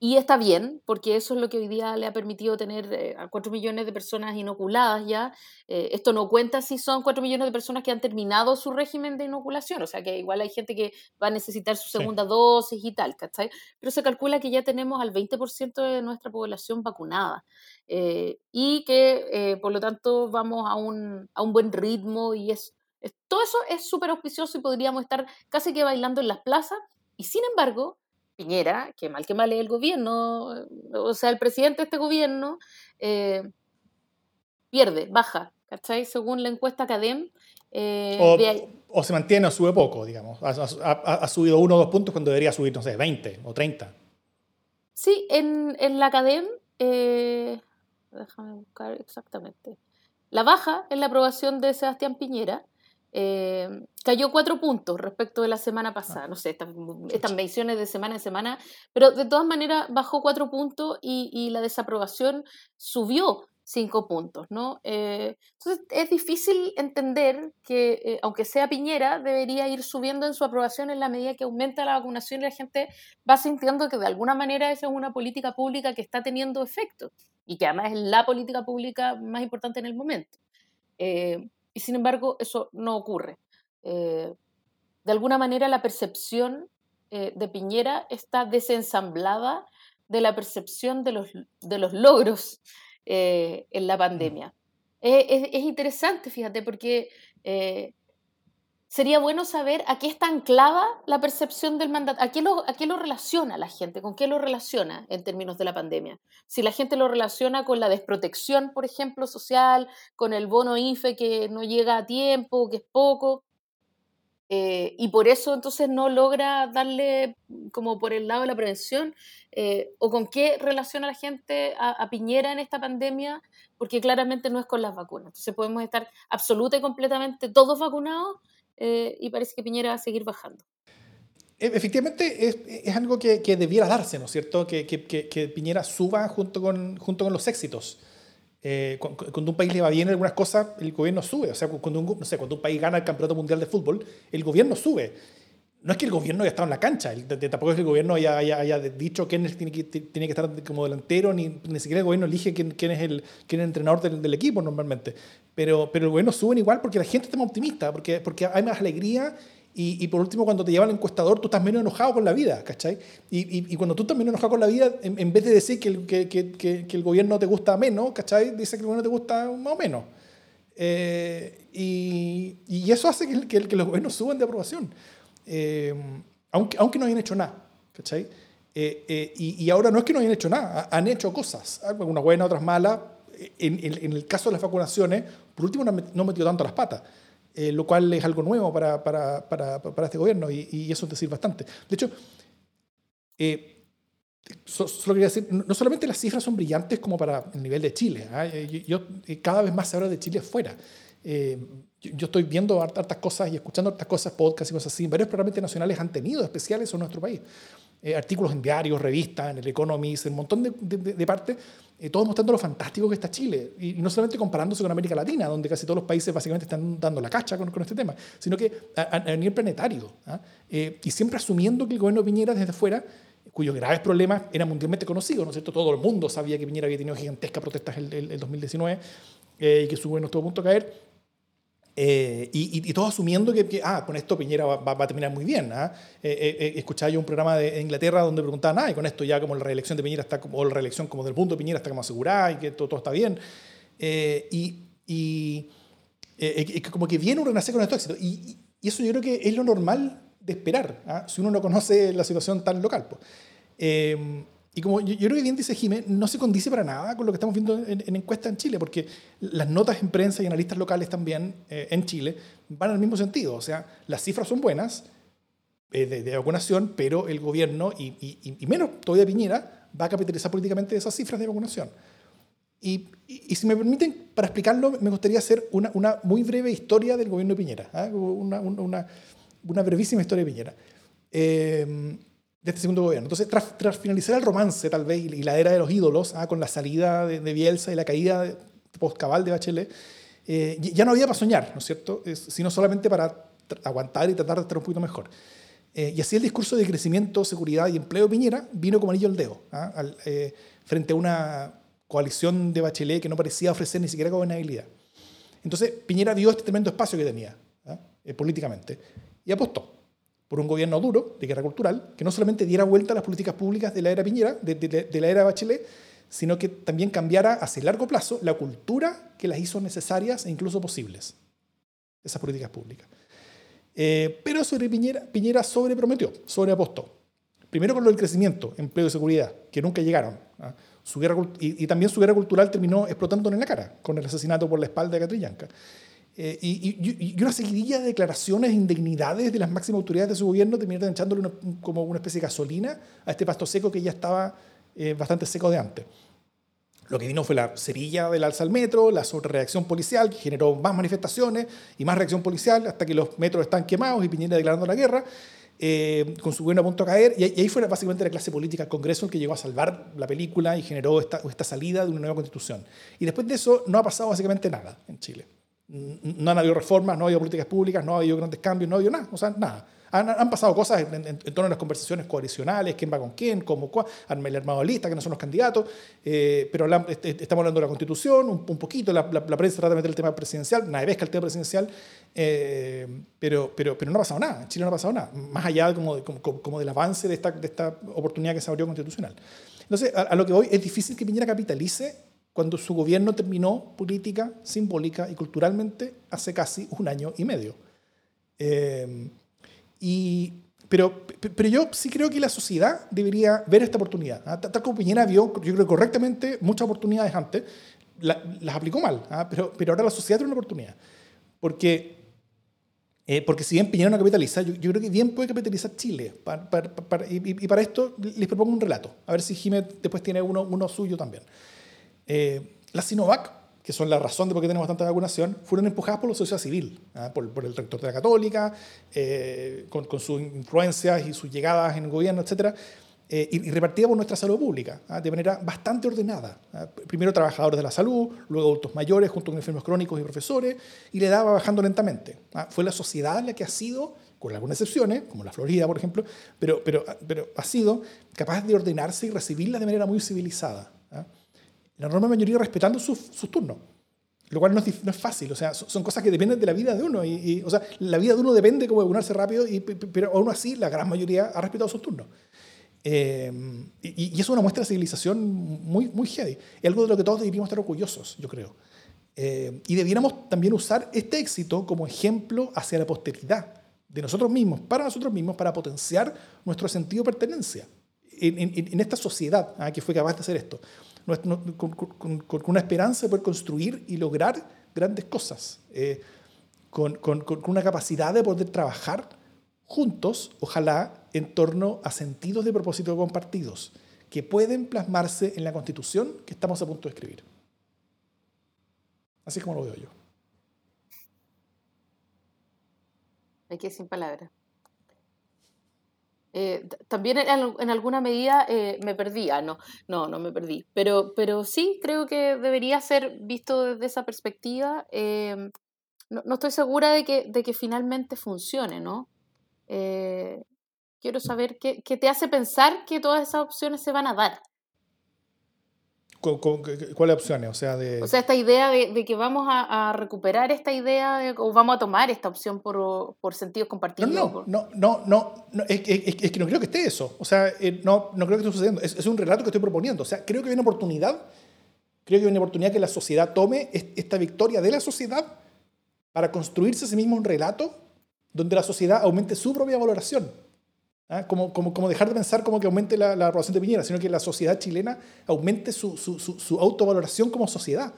y está bien, porque eso es lo que hoy día le ha permitido tener eh, a 4 millones de personas inoculadas ya. Eh, esto no cuenta si son 4 millones de personas que han terminado su régimen de inoculación, o sea que igual hay gente que va a necesitar su segunda dosis y tal, ¿cachai? Pero se calcula que ya tenemos al 20% de nuestra población vacunada eh, y que por lo tanto vamos a un, a un buen ritmo y es, todo eso es súper auspicioso y podríamos estar casi que bailando en las plazas y sin embargo Piñera, que mal que mal es el gobierno, o sea, el presidente de este gobierno, eh, pierde, baja, ¿cachai? Según la encuesta CADEM. Eh, o, se mantiene o sube poco, digamos. Ha, subido uno o dos puntos cuando debería subir, no sé, 20 o 30. Sí, en, en la CADEM, eh, déjame buscar exactamente. La baja en la aprobación de Sebastián Piñera eh, cayó cuatro puntos respecto de la semana pasada. Ah. No sé, estas, estas mediciones de semana en semana, pero de todas maneras bajó cuatro puntos y, la desaprobación subió cinco puntos, ¿no? Eh, entonces es difícil entender que, eh, aunque sea Piñera, debería ir subiendo en su aprobación en la medida que aumenta la vacunación y la gente va sintiendo que de alguna manera esa es una política pública que está teniendo efecto y que además es la política pública más importante en el momento. Y sin embargo, eso no ocurre. Eh, de alguna manera, la percepción eh, de Piñera está desensamblada de la percepción de los, de los logros eh, en la mm. pandemia. Es, es, interesante, fíjate, porque sería bueno saber a qué está anclada la percepción del mandato, a qué, lo, a qué lo relaciona la gente, con qué lo relaciona en términos de la pandemia. Si la gente lo relaciona con la desprotección, por ejemplo, social, con el bono IFE que no llega a tiempo, que es poco, eh, y por eso entonces no logra darle como por el lado de la prevención, eh, o con qué relaciona la gente a, a, Piñera en esta pandemia, porque claramente no es con las vacunas. Entonces podemos estar absoluta y completamente todos vacunados eh, y parece que Piñera va a seguir bajando. E, efectivamente, es, es algo que, que, debiera darse, ¿no es cierto? Que, que, que, Piñera suba junto con, junto con los éxitos. Eh, cuando un país le va bien en algunas cosas, el gobierno sube. O sea, cuando un, no sé, cuando un país gana el campeonato mundial de fútbol, el gobierno sube. No es que el gobierno haya estado en la cancha, tampoco es que el gobierno haya, dicho quién tiene que, tiene que estar como delantero, ni, ni siquiera el gobierno elige quién, quién es, el, quién es el entrenador del, equipo normalmente. Pero, pero el gobierno sube igual porque la gente está más optimista, porque, porque hay más alegría y, y, por último, cuando te lleva el encuestador, tú estás menos enojado con la vida, ¿cachai? Y, y, y cuando tú estás menos enojado con la vida, en, vez de decir que el, que, que, que, el gobierno te gusta menos, ¿cachai? Dice que el gobierno te gusta más o menos. Eh, y, eso hace que, que, los gobiernos suban de aprobación. Eh, aunque, aunque no hayan hecho nada, ¿cachai? Eh, eh, y, ahora no es que no hayan hecho nada, han hecho cosas, algunas buenas, otras malas. En, en, el caso de las vacunaciones, por último, no, metió tanto las patas, lo cual es algo nuevo para, para, para, para este gobierno y, y, eso es decir bastante. De hecho, solo quería decir, no solamente las cifras son brillantes como para el nivel de Chile, ¿ah? yo, cada vez más se habla de Chile afuera. Eh, yo, estoy viendo hartas cosas y escuchando hartas cosas, podcasts y cosas así. Varios programas internacionales han tenido especiales en nuestro país. Eh, artículos en diarios, revistas, en el Economist, en un montón de, de, partes, eh, todos mostrando lo fantástico que está Chile. Y, no solamente comparándose con América Latina, donde casi todos los países básicamente están dando la cacha con, con este tema, sino que a, nivel planetario. ¿ah? y siempre asumiendo que el gobierno Piñera desde fuera cuyos graves problemas eran mundialmente conocidos, ¿no es cierto? Todo el mundo sabía que Piñera había tenido gigantescas protestas en el, el, 2019 y que su gobierno estuvo a punto de caer eh, y, y, todos asumiendo que, ah, con esto Piñera va, va, a terminar muy bien. ¿ah? Eh, eh, escuchaba yo un programa de Inglaterra donde preguntaban, ah, y con esto ya como la reelección de Piñera está, como, o la reelección como del mundo de Piñera está como asegurada y que todo, todo está bien. y, y como que viene un renacer con estos éxitos. Y, eso yo creo que es lo normal de esperar, ¿ah? si uno no conoce la situación tan local. Pues. Y como yo, creo que bien dice Jiménez, no se condice para nada con lo que estamos viendo en, en en Chile, porque las notas en prensa y analistas locales también eh, en Chile van al mismo sentido. O sea, las cifras son buenas eh, de, vacunación, pero el gobierno, y, y, menos todavía Piñera, va a capitalizar políticamente esas cifras de vacunación. Y, y, si me permiten, para explicarlo, me gustaría hacer una, una muy breve historia del gobierno de Piñera, ¿eh? una, una, una, brevísima historia de Piñera. Eh, de este segundo gobierno. Entonces, tras, finalizar el romance, tal vez, y la era de los ídolos, ah, con la salida de, Bielsa y la caída post-cabal de Bachelet, eh, ya no había para soñar, ¿no es cierto? sino solamente para aguantar y tratar de estar un poquito mejor. Eh, y así el discurso de crecimiento, seguridad y empleo de Piñera vino como anillo al dedo, ¿ah? eh, frente a una coalición de Bachelet que no parecía ofrecer ni siquiera gobernabilidad. Entonces, Piñera vio este tremendo espacio que tenía ¿ah? políticamente y apostó por un gobierno duro de guerra cultural, que no solamente diera vuelta a las políticas públicas de la era Piñera, de, de, la era Bachelet, sino que también cambiara hacia largo plazo la cultura que las hizo necesarias e incluso posibles, esas políticas públicas. Eh, pero sobre Piñera, Piñera sobreprometió, sobreapostó. Primero con lo del crecimiento, empleo y seguridad, que nunca llegaron. ¿ah? Su guerra, y, y, también su guerra cultural terminó explotando en la cara, con el asesinato por la espalda de Catrillanca. Eh, y, y, una seguidilla de declaraciones e indignidades de las máximas autoridades de su gobierno terminaron echándole como una especie de gasolina a este pasto seco que ya estaba eh, bastante seco de antes. Lo que vino fue la cerilla del alza al metro, la sobrereacción policial que generó más manifestaciones y más reacción policial hasta que los metros están quemados y Piñera declarando la guerra. Eh, con su gobierno a punto de caer, y, ahí fue básicamente la clase política del Congreso el que llegó a salvar la película y generó esta, esta salida de una nueva constitución. Y después de eso no ha pasado básicamente nada en Chile no han habido reformas, no ha habido políticas públicas, no ha habido grandes cambios, no ha habido nada, o sea, nada. Han, pasado cosas en, torno a las conversaciones coalicionales, quién va con quién, cómo, cuál, arma el armado lista, que no son los candidatos, eh, pero estamos hablando de la constitución, un, poquito, la, prensa trata de meter el tema presidencial, nadie pesca el tema presidencial, eh, pero, pero, pero no ha pasado nada, en Chile no ha pasado nada, más allá como, como del avance de esta, de esta oportunidad que se abrió constitucional. Entonces, a, a lo que hoy es difícil que Piñera capitalice cuando su gobierno terminó política, simbólica y culturalmente hace casi un año y medio. Eh, y, pero, pero yo sí creo que la sociedad debería ver esta oportunidad. ¿ah? Tal como Piñera vio, yo creo correctamente, muchas oportunidades antes, las aplicó mal, ¿ah? pero, pero ahora la sociedad tiene una oportunidad. Porque, eh, porque si bien Piñera no capitaliza, yo, yo, creo que bien puede capitalizar Chile. y, para esto les propongo un relato, a ver si Jiménez después tiene uno, uno suyo también. Eh, las Sinovac, que son la razón de por qué tenemos tanta vacunación, fueron empujadas por la sociedad civil, ¿ah? por, el rector de la Católica, eh, con, sus influencias y sus llegadas en el gobierno, etc. Eh, y, repartidas por nuestra salud pública, ¿ah? de manera bastante ordenada. ¿ah? Primero trabajadores de la salud, luego adultos mayores, junto con enfermos crónicos y profesores, y le daba bajando lentamente. Fue la sociedad la que ha sido con algunas excepciones, como la Florida, por ejemplo, pero, pero, ha sido capaz de ordenarse y recibirlas de manera muy civilizada. La enorme mayoría respetando sus, turnos, lo cual no es, no es, fácil, o sea, son cosas que dependen de la vida de uno, y, o sea, la vida de uno depende como de vacunarse rápido, y, pero aún así la gran mayoría ha respetado sus turnos. Eh, y, y, es una muestra de civilización muy, muy heavy. Es algo de lo que todos deberíamos estar orgullosos, yo creo. Eh, y debiéramos también usar este éxito como ejemplo hacia la posteridad de nosotros mismos, para nosotros mismos, para potenciar nuestro sentido de pertenencia en, en, en esta sociedad ¿ah? que fue capaz de hacer esto, con, una esperanza de poder construir y lograr grandes cosas, eh, con, una capacidad de poder trabajar juntos, ojalá, en torno a sentidos de propósito compartidos que pueden plasmarse en la constitución que estamos a punto de escribir. Así es como lo veo yo. Me quedé sin palabras. Eh, también en, alguna medida eh, me perdía, no, no, no me perdí, pero, pero sí creo que debería ser visto desde esa perspectiva. Eh, no, no, estoy segura de que, de que finalmente funcione, ¿no? quiero saber qué, qué, te hace pensar que todas esas opciones se van a dar. ¿Cuáles opciones? O sea, de... o sea esta idea de, que vamos a, recuperar esta idea o vamos a tomar esta opción por, por sentidos compartidos. No, no, no, no, no, es, es, que no creo que esté eso. O sea, eh, no, no creo que esté sucediendo. Es, un relato que estoy proponiendo. O sea, creo que hay una oportunidad, creo que hay una oportunidad que la sociedad tome esta victoria de la sociedad para construirse a sí mismo un relato donde la sociedad aumente su propia valoración ¿Ah? Como, como, como, dejar de pensar como que aumente la, la, aprobación de Piñera, sino que la sociedad chilena aumente su, su, su, autovaloración como sociedad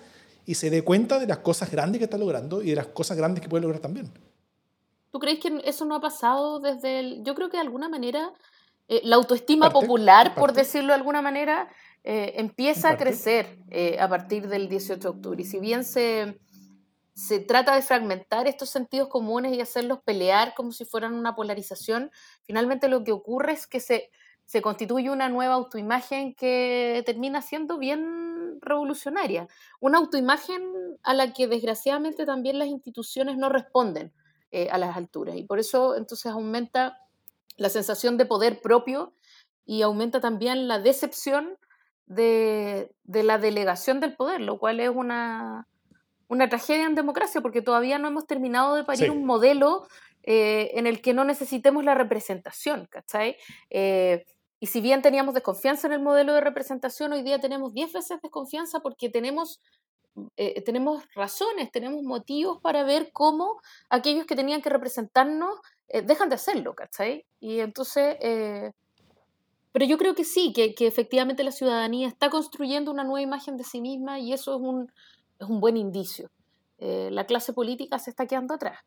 y se dé cuenta de las cosas grandes que está logrando y de las cosas grandes que puede lograr también. ¿Tú crees que eso no ha pasado desde el... Yo creo que de alguna manera eh, la autoestima popular, por decirlo de alguna manera, eh, empieza a crecer eh, a partir del 18 de octubre. Y si bien se se trata de fragmentar estos sentidos comunes y hacerlos pelear como si fueran una polarización, finalmente lo que ocurre es que se, se constituye una nueva autoimagen que termina siendo bien revolucionaria. Una autoimagen a la que desgraciadamente también las instituciones no responden eh, a las alturas. Y por eso entonces aumenta la sensación de poder propio y aumenta también la decepción de, de la delegación del poder, lo cual es una, una tragedia en democracia porque todavía no hemos terminado de parir un modelo eh, en el que no necesitemos la representación, ¿cachai? Eh, y si bien teníamos desconfianza en el modelo de representación, hoy día tenemos 10 veces desconfianza porque tenemos, eh, tenemos razones, tenemos motivos para ver cómo aquellos que tenían que representarnos dejan de hacerlo, ¿cachai? Y entonces, pero yo creo que sí, que, que efectivamente la ciudadanía está construyendo una nueva imagen de sí misma y eso es un, es un buen indicio. Eh, la clase política se está quedando atrás.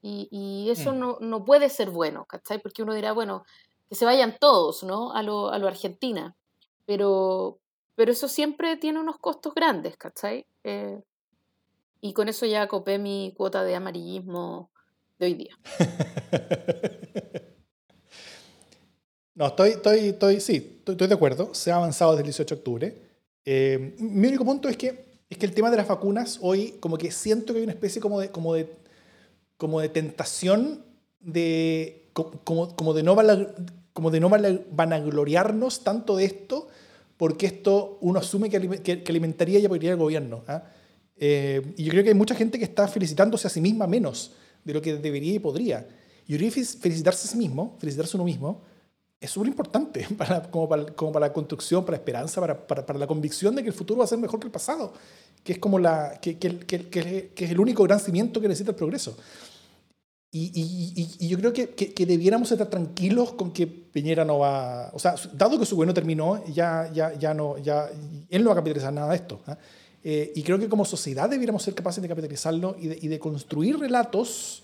Y, eso mm. no, no, puede ser bueno, ¿cachai? Porque uno dirá, bueno, que se vayan todos, ¿no? A lo, a lo Argentina. Pero, pero eso siempre tiene unos costos grandes, ¿cachai? Eh, y con eso ya copé mi cuota de amarillismo de hoy día. no, estoy, estoy, estoy, sí, estoy, de acuerdo. Se ha avanzado desde el 18 de octubre. Eh, mi único punto es que es que el tema de las vacunas hoy como que siento que hay una especie como de, como de, como de tentación de, como, como de no como de no vanagloriarnos tanto de esto, porque esto uno asume que, alimentaría y apoyaría al gobierno. ¿ah? Eh, y yo creo que hay mucha gente que está felicitándose a sí misma menos de lo que debería y podría. Y yo creo que felicitarse a sí mismo, felicitarse a uno mismo, es súper importante para, como, para, como para la construcción, para la esperanza, para, para, para, la convicción de que el futuro va a ser mejor que el pasado, que es, como la, que, que, que, que es el único gran cimiento que necesita el progreso. Y, y, y, yo creo que, que, debiéramos estar tranquilos con que Piñera no va, o sea, dado que su gobierno terminó, ya, ya, ya no, ya, él no va a capitalizar nada de esto. ¿ah? Eh, y creo que como sociedad debiéramos ser capaces de capitalizarlo y de, y de construir relatos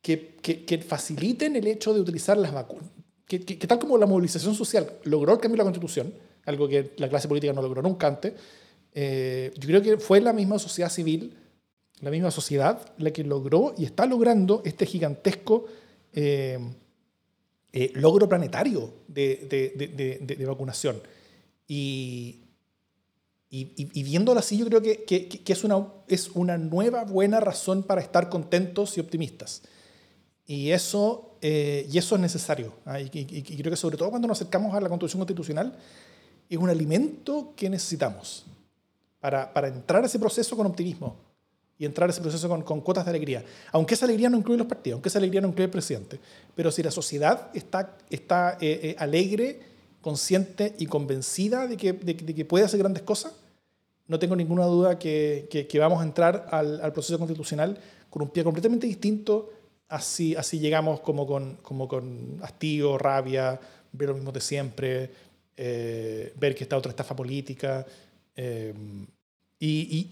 que, que, faciliten el hecho de utilizar las vacunas, que, tal como la movilización social logró el cambio de la constitución, algo que la clase política no logró nunca antes, eh, yo creo que fue la misma sociedad civil, la misma sociedad, la que logró y está logrando este gigantesco eh, eh, logro planetario de, vacunación. Y, y, viéndolo así, yo creo que, que, es, una, es una nueva buena razón para estar contentos y optimistas. Y eso, eh, y eso es necesario. ¿ah? Y, creo que sobre todo cuando nos acercamos a la Constitución Constitucional, es un alimento que necesitamos para, para entrar a ese proceso con optimismo y entrar a ese proceso con, con, cuotas de alegría. Aunque esa alegría no incluye los partidos, aunque esa alegría no incluye el presidente. Pero si la sociedad está, está eh, eh, alegre, consciente y convencida de que, de, que, puede hacer grandes cosas, no tengo ninguna duda que, que, vamos a entrar al, al, proceso constitucional con un pie completamente distinto así, así llegamos como con, como con hastío, rabia, ver lo mismo de siempre, eh, ver que está otra estafa política. Eh, y,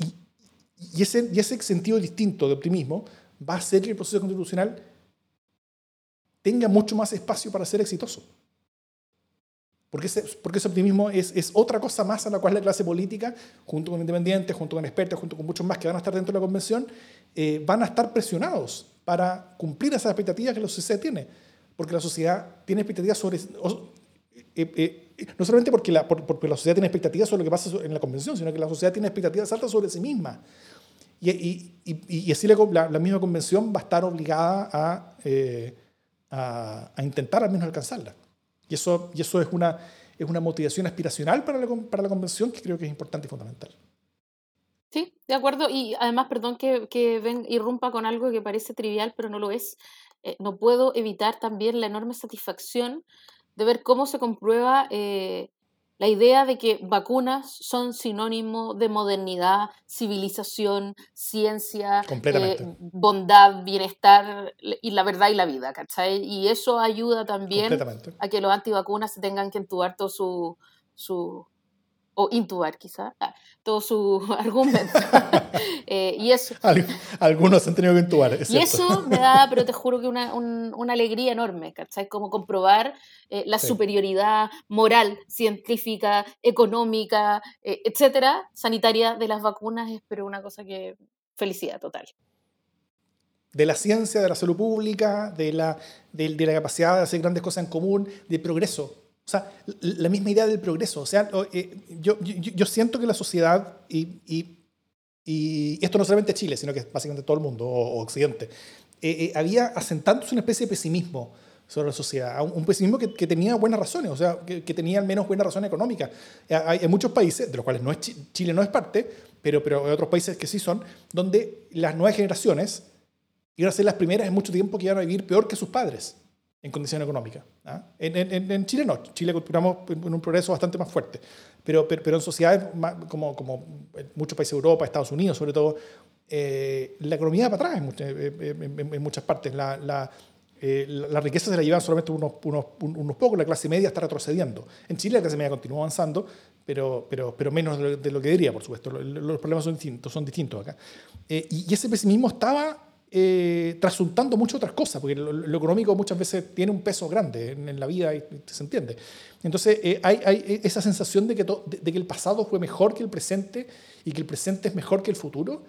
y, ese, y ese sentido distinto de optimismo va a hacer que el proceso constitucional tenga mucho más espacio para ser exitoso. Porque ese, porque ese optimismo es, es, otra cosa más a la cual la clase política, junto con independientes, junto con expertos, junto con muchos más que van a estar dentro de la convención, eh, van a estar presionados para cumplir esas expectativas que la sociedad tiene. Porque la sociedad tiene expectativas sobre... Eh, eh, no solamente porque la, porque la sociedad tiene expectativas sobre lo que pasa en la convención, sino que la sociedad tiene expectativas altas sobre sí misma. Y, y, y, y así la, la, misma convención va a estar obligada a, eh, a, a, intentar al menos alcanzarla. Y eso, y eso es, una, es una motivación aspiracional para la, para la convención que creo que es importante y fundamental. Sí, de acuerdo. Y además, perdón que, que ven, irrumpa con algo que parece trivial, pero no lo es. Eh, no puedo evitar también la enorme satisfacción de ver cómo se comprueba eh, la idea de que vacunas son sinónimo de modernidad, civilización, ciencia, eh, bondad, bienestar y la verdad y la vida, ¿cachai? Y eso ayuda también a que los antivacunas se tengan que entubar todo su, su o intubar quizá, ah, todo su argumento. eh, y eso, Algunos han tenido que intubar. y eso me da, pero te juro que una, una alegría enorme, ¿cachai? Como comprobar eh, la superioridad moral, científica, económica, eh, etcétera, sanitaria de las vacunas, es pero una cosa que felicidad total. De la ciencia, de la salud pública, de la, de, de la capacidad de hacer grandes cosas en común, de progreso o sea, la misma idea del progreso. O sea, eh, yo, yo, yo, siento que la sociedad, y, y, y, esto no solamente Chile, sino que básicamente todo el mundo, o, Occidente, eh, eh, había asentándose una especie de pesimismo sobre la sociedad, un pesimismo que, que tenía buenas razones, o sea, que, que, tenía al menos buenas razones económicas. Hay, hay, muchos países, de los cuales no es Chile no es parte, pero, pero hay otros países que sí son, donde las nuevas generaciones iban a ser las primeras en mucho tiempo que iban a vivir peor que sus padres en condiciones económicas. ¿ah? En, en, en, Chile no, Chile en un progreso bastante más fuerte, pero, pero, pero en sociedades como, como muchos países de Europa, Estados Unidos sobre todo, eh, la economía va para atrás en, muchas, en partes. La, la, eh, la, riqueza se la llevan solamente unos, unos, unos, pocos, la clase media está retrocediendo. En Chile la clase media continúa avanzando, pero, pero, pero menos de lo, de lo que diría, por supuesto. Los problemas son distintos, son distintos acá. Eh, y, y ese pesimismo estaba eh, trasuntando muchas otras cosas, porque lo, económico muchas veces tiene un peso grande en, la vida y, se entiende. Entonces eh, hay, hay, esa sensación de que, de, que el pasado fue mejor que el presente y que el presente es mejor que el futuro,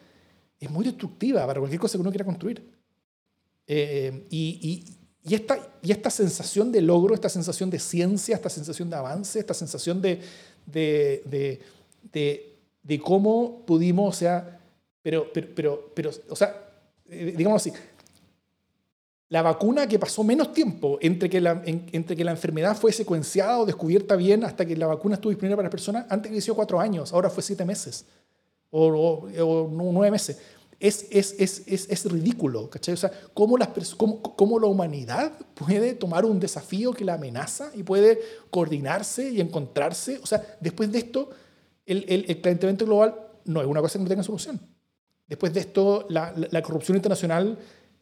es muy destructiva para cualquier cosa que uno quiera construir. Eh, y, y, y, esta, y esta sensación de logro, esta sensación de ciencia, esta sensación de avance, esta sensación de, de, de, de, de cómo pudimos, o sea, pero, pero, pero, pero o sea, eh, digamos así, la vacuna que pasó menos tiempo entre que, la, entre que la enfermedad fue secuenciada o descubierta bien hasta que la vacuna estuvo disponible para las personas, antes hizo cuatro años, ahora fue siete meses o, o, nueve meses. Es, es, es, es, ridículo, ¿cachai? O sea, ¿cómo, las, cómo, cómo, la humanidad puede tomar un desafío que la amenaza y puede coordinarse y encontrarse? O sea, después de esto, el, el, el calentamiento global no es una cosa que no tenga solución. Después de esto, la, la corrupción internacional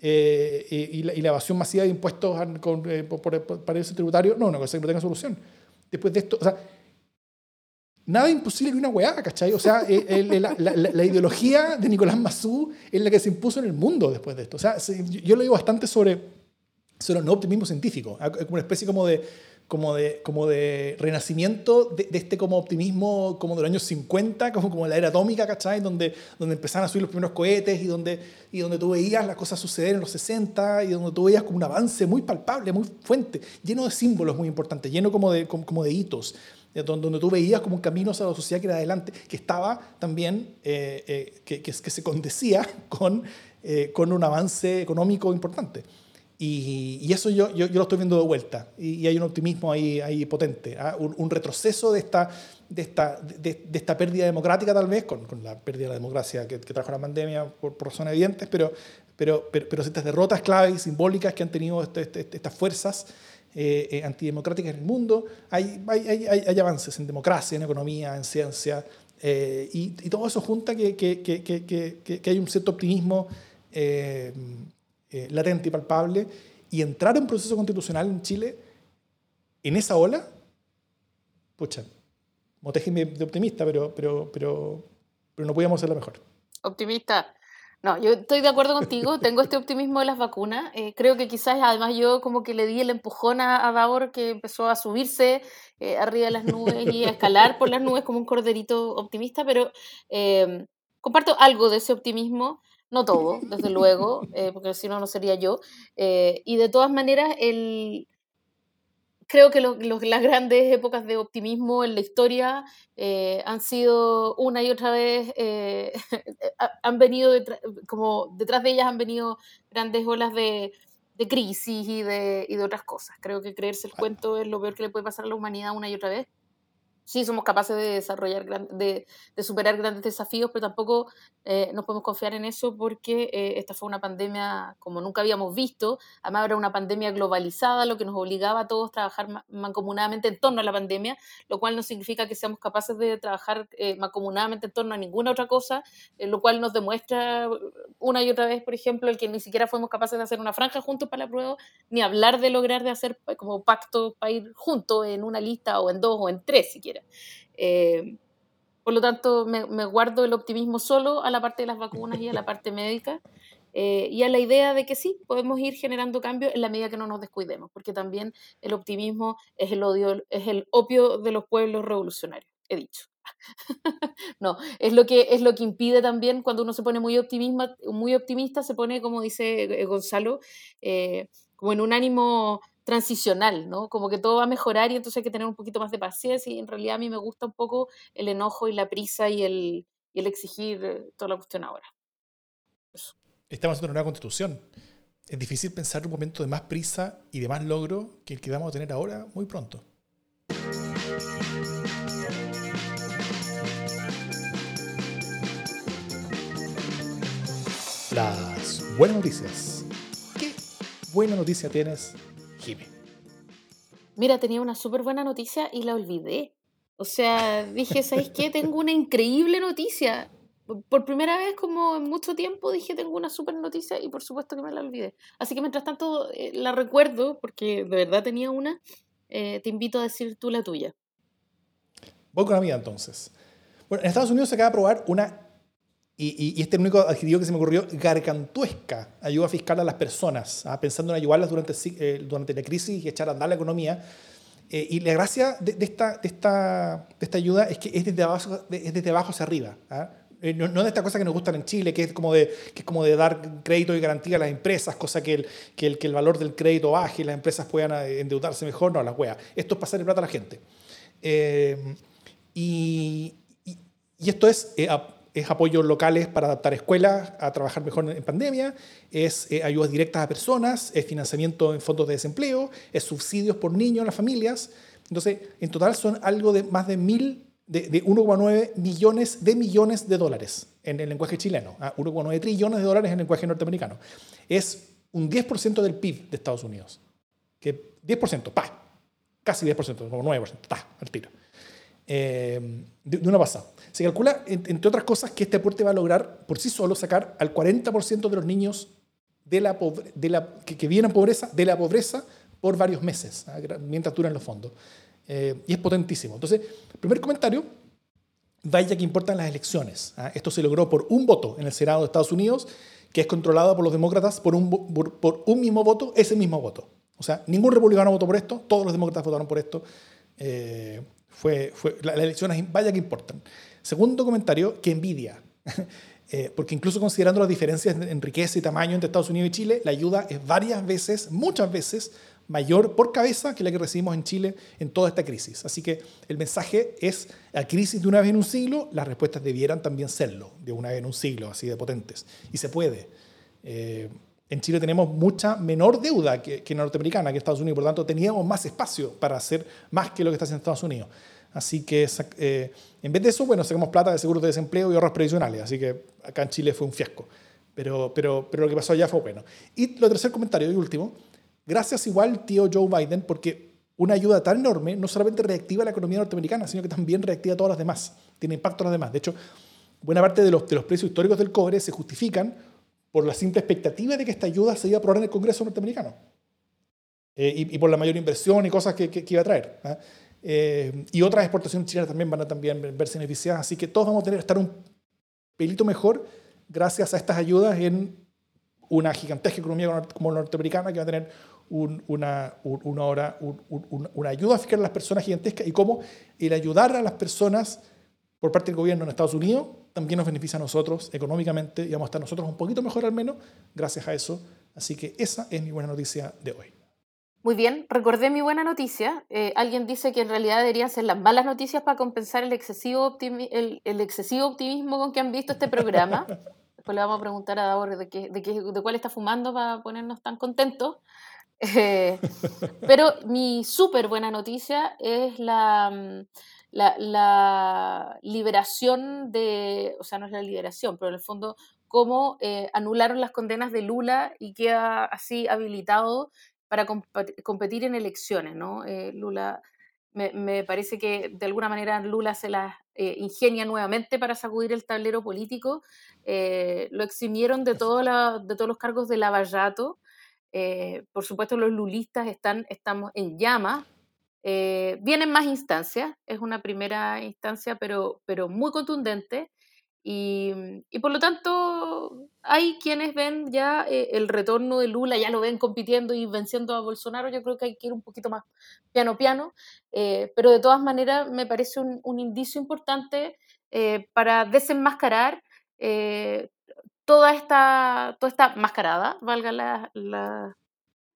eh, y, la, y, la, evasión masiva de impuestos con, eh, por, por, paraísos tributarios, no, no, cosa que no tenga solución. Después de esto, o sea, nada imposible que una weá, ¿cachai? O sea, el, el, la, la, ideología de Nicolás Massú es la que se impuso en el mundo después de esto. O sea, yo lo digo bastante sobre, sobre el no optimismo científico, como una especie como de como de, como de renacimiento de, este como optimismo como de los años 50, como, como la era atómica, ¿cachai? Donde, donde empezaron a subir los primeros cohetes y donde, y donde tú veías las cosas suceder en los 60 y donde tú veías como un avance muy palpable, muy fuente, lleno de símbolos muy importantes, lleno como de, como, de hitos, donde tú veías como un camino hacia la sociedad que era adelante, que estaba también, eh, eh, que, que, que, se condecía con, eh, con un avance económico importante. Y, eso yo, yo, lo estoy viendo de vuelta. Y, hay un optimismo ahí, ahí potente. ¿ah? Un, retroceso de esta, de, esta, de, esta pérdida democrática, tal vez, con, con la pérdida de la democracia que, trajo la pandemia por, por, razones evidentes, pero, pero, pero, pero estas derrotas claves y simbólicas que han tenido este, este, estas fuerzas eh, eh, antidemocráticas en el mundo. Hay, hay, hay, hay, avances en democracia, en economía, en ciencia. Eh, y, y, todo eso junta que, que, que, que hay un cierto optimismo eh, latente y palpable, y entrar en proceso constitucional en Chile en esa ola, pucha, motéjeme de optimista, pero, pero, pero, pero no podíamos la mejor. Optimista. No, yo estoy de acuerdo contigo, tengo este optimismo de las vacunas. Eh, creo que quizás además yo como que le di el empujón a, a que empezó a subirse eh, arriba de las nubes y a escalar por las nubes como un corderito optimista, pero comparto algo de ese optimismo no todo, desde luego, eh, porque si no, no sería yo. Eh, y de todas maneras, el, creo que las grandes épocas de optimismo en la historia eh, han sido una y otra vez, han venido, como detrás de ellas han venido grandes olas de, de crisis y de, y de otras cosas. Creo que creerse el cuento es lo peor que le puede pasar a la humanidad una y otra vez sí somos capaces de desarrollar, de, de superar grandes desafíos, pero tampoco eh, nos podemos confiar en eso porque eh, esta fue una pandemia como nunca habíamos visto, además era una pandemia globalizada, lo que nos obligaba a todos a trabajar mancomunadamente en torno a la pandemia, lo cual no significa que seamos capaces de trabajar eh, mancomunadamente en torno a ninguna otra cosa, lo cual nos demuestra una y otra vez, por ejemplo, el que ni siquiera fuimos capaces de hacer una franja juntos para la prueba, ni hablar de lograr de hacer como pacto para ir juntos en una lista o en dos o en tres siquiera. Eh, por lo tanto, me, guardo el optimismo solo a la parte de las vacunas y a la parte médica. Eh, y a la idea de que sí, podemos ir generando cambios en la medida que no nos descuidemos, porque también el optimismo es el odio, es el opio de los pueblos revolucionarios, he dicho. no, es lo que es lo que impide también cuando uno se pone muy optimista, muy optimista se pone, como dice eh, Gonzalo, como en un ánimo transicional, ¿no? Como que todo va a mejorar y entonces hay que tener un poquito más de paciencia y en realidad a mí me gusta un poco el enojo y la prisa y el, y el exigir eh, toda la cuestión ahora. Estamos haciendo una nueva constitución. Es difícil pensar un momento de más prisa y de más logro que el que vamos a tener ahora muy pronto. Las buenas noticias. ¿Qué buena noticia tienes Mira, tenía una súper buena noticia y la olvidé. O sea, dije, ¿sabes qué? Tengo una increíble noticia. Por primera vez como en mucho tiempo dije, tengo una súper noticia y por supuesto que me la olvidé. Así que mientras tanto eh, la recuerdo, porque de verdad tenía una, eh, te invito a decir tú la tuya. Voy con la mía entonces. Bueno, en Estados Unidos se acaba de aprobar una y, este es el único adjetivo que se me ocurrió, gargantuesca ayuda fiscal a las personas, ¿ah? pensando en ayudarlas durante, eh, durante la crisis y echar a andar la economía. Eh, y la gracia de, esta, de, esta, de esta ayuda es que es desde abajo, es desde abajo hacia arriba. ¿ah? Eh, no, no, de esta cosa que nos gustan en Chile, que es como de, que es como de dar crédito y garantía a las empresas, cosa que el, que el, que el valor del crédito baje y las empresas puedan endeudarse mejor. No, las weas. Esto es pasarle plata a la gente. y, y, esto es es apoyos locales para adaptar escuelas a trabajar mejor en pandemia, es eh, ayudas directas a personas, es financiamiento en fondos de desempleo, es subsidios por niños a las familias. Entonces, en total son algo de más de mil, de, 1,9 millones de millones de dólares en el lenguaje chileno, 1,9 ah, trillones de dólares en el lenguaje norteamericano. Es un 10% del PIB de Estados Unidos. Que 10%, pa, casi 10%, como 9%, ta, al tiro. Eh, de, una pasada. Se calcula, entre otras cosas, que este aporte va a lograr por sí solo sacar al 40% de los niños de la, de la, que, vienen pobreza de la pobreza por varios meses, ¿ah? mientras duran los fondos. Eh, y es potentísimo. Entonces, primer comentario, vaya que importan las elecciones. ¿ah? Esto se logró por un voto en el Senado de Estados Unidos, que es controlado por los demócratas por un, por, un mismo voto, ese mismo voto. O sea, ningún republicano votó por esto, todos los demócratas votaron por esto. Eh, fue, fue, las elecciones, vaya que importan. Segundo comentario, que envidia. Eh, porque incluso considerando las diferencias en riqueza y tamaño entre Estados Unidos y Chile, la ayuda es varias veces, muchas veces, mayor por cabeza que la que recibimos en Chile en toda esta crisis. Así que el mensaje es, a crisis de una vez en un siglo, las respuestas debieran también serlo, de una vez en un siglo, así de potentes. Y se puede. Eh, en Chile tenemos mucha menor deuda que, que norteamericana, que Estados Unidos, por lo tanto teníamos más espacio para hacer más que lo que está haciendo Estados Unidos. Así que eh, en vez de eso, bueno, sacamos plata de seguros de desempleo y ahorros previsionales, así que acá en Chile fue un fiasco. Pero, pero, pero lo que pasó allá fue bueno. Y lo tercer comentario y último, gracias igual tío Joe Biden, porque una ayuda tan enorme no solamente reactiva la economía norteamericana, sino que también reactiva a todas las demás, tiene impacto en las demás. De hecho, buena parte de los, de los precios históricos del cobre se justifican por la simple expectativa de que esta ayuda se iba a aprobar en el Congreso norteamericano. Eh, y, por la mayor inversión y cosas que, que, iba a traer. ¿ah? Eh, y otras exportaciones chinas también van a también verse beneficiadas. Así que todos vamos a tener estar un pelito mejor gracias a estas ayudas en una gigantesca economía como la norteamericana que va a tener una, una, hora, una ayuda fiscal a las personas gigantesca y cómo el ayudar a las personas por parte del gobierno en Estados Unidos también nos beneficia a nosotros económicamente y vamos a estar nosotros un poquito mejor al menos gracias a eso. Así que esa es mi buena noticia de hoy. Muy bien, recordé mi buena noticia. Eh, alguien dice que en realidad deberían ser las malas noticias para compensar el excesivo, el, excesivo optimismo con que han visto este programa. Después le vamos a preguntar a Davor de, qué, de, qué, de cuál está fumando para ponernos tan contentos. Eh, pero mi súper buena noticia es la, mm, la, la, liberación de, o sea, no es la liberación, pero en el fondo cómo eh, anularon las condenas de Lula y queda así habilitado para competir en elecciones, ¿no? Eh, Lula, me, parece que de alguna manera Lula se las ingenia nuevamente para sacudir el tablero político. lo eximieron de, todo de todos los cargos de lavallato eh, por supuesto, los lulistas están, estamos en llamas. Eh, vienen más instancias, es una primera instancia, pero, pero muy contundente. Y, y, por lo tanto, hay quienes ven ya eh, el retorno de Lula, ya lo ven compitiendo y venciendo a Bolsonaro. Yo creo que hay que ir un poquito más piano piano, pero de todas maneras me parece un, un indicio importante para desenmascarar toda esta, toda esta mascarada, valga la, la,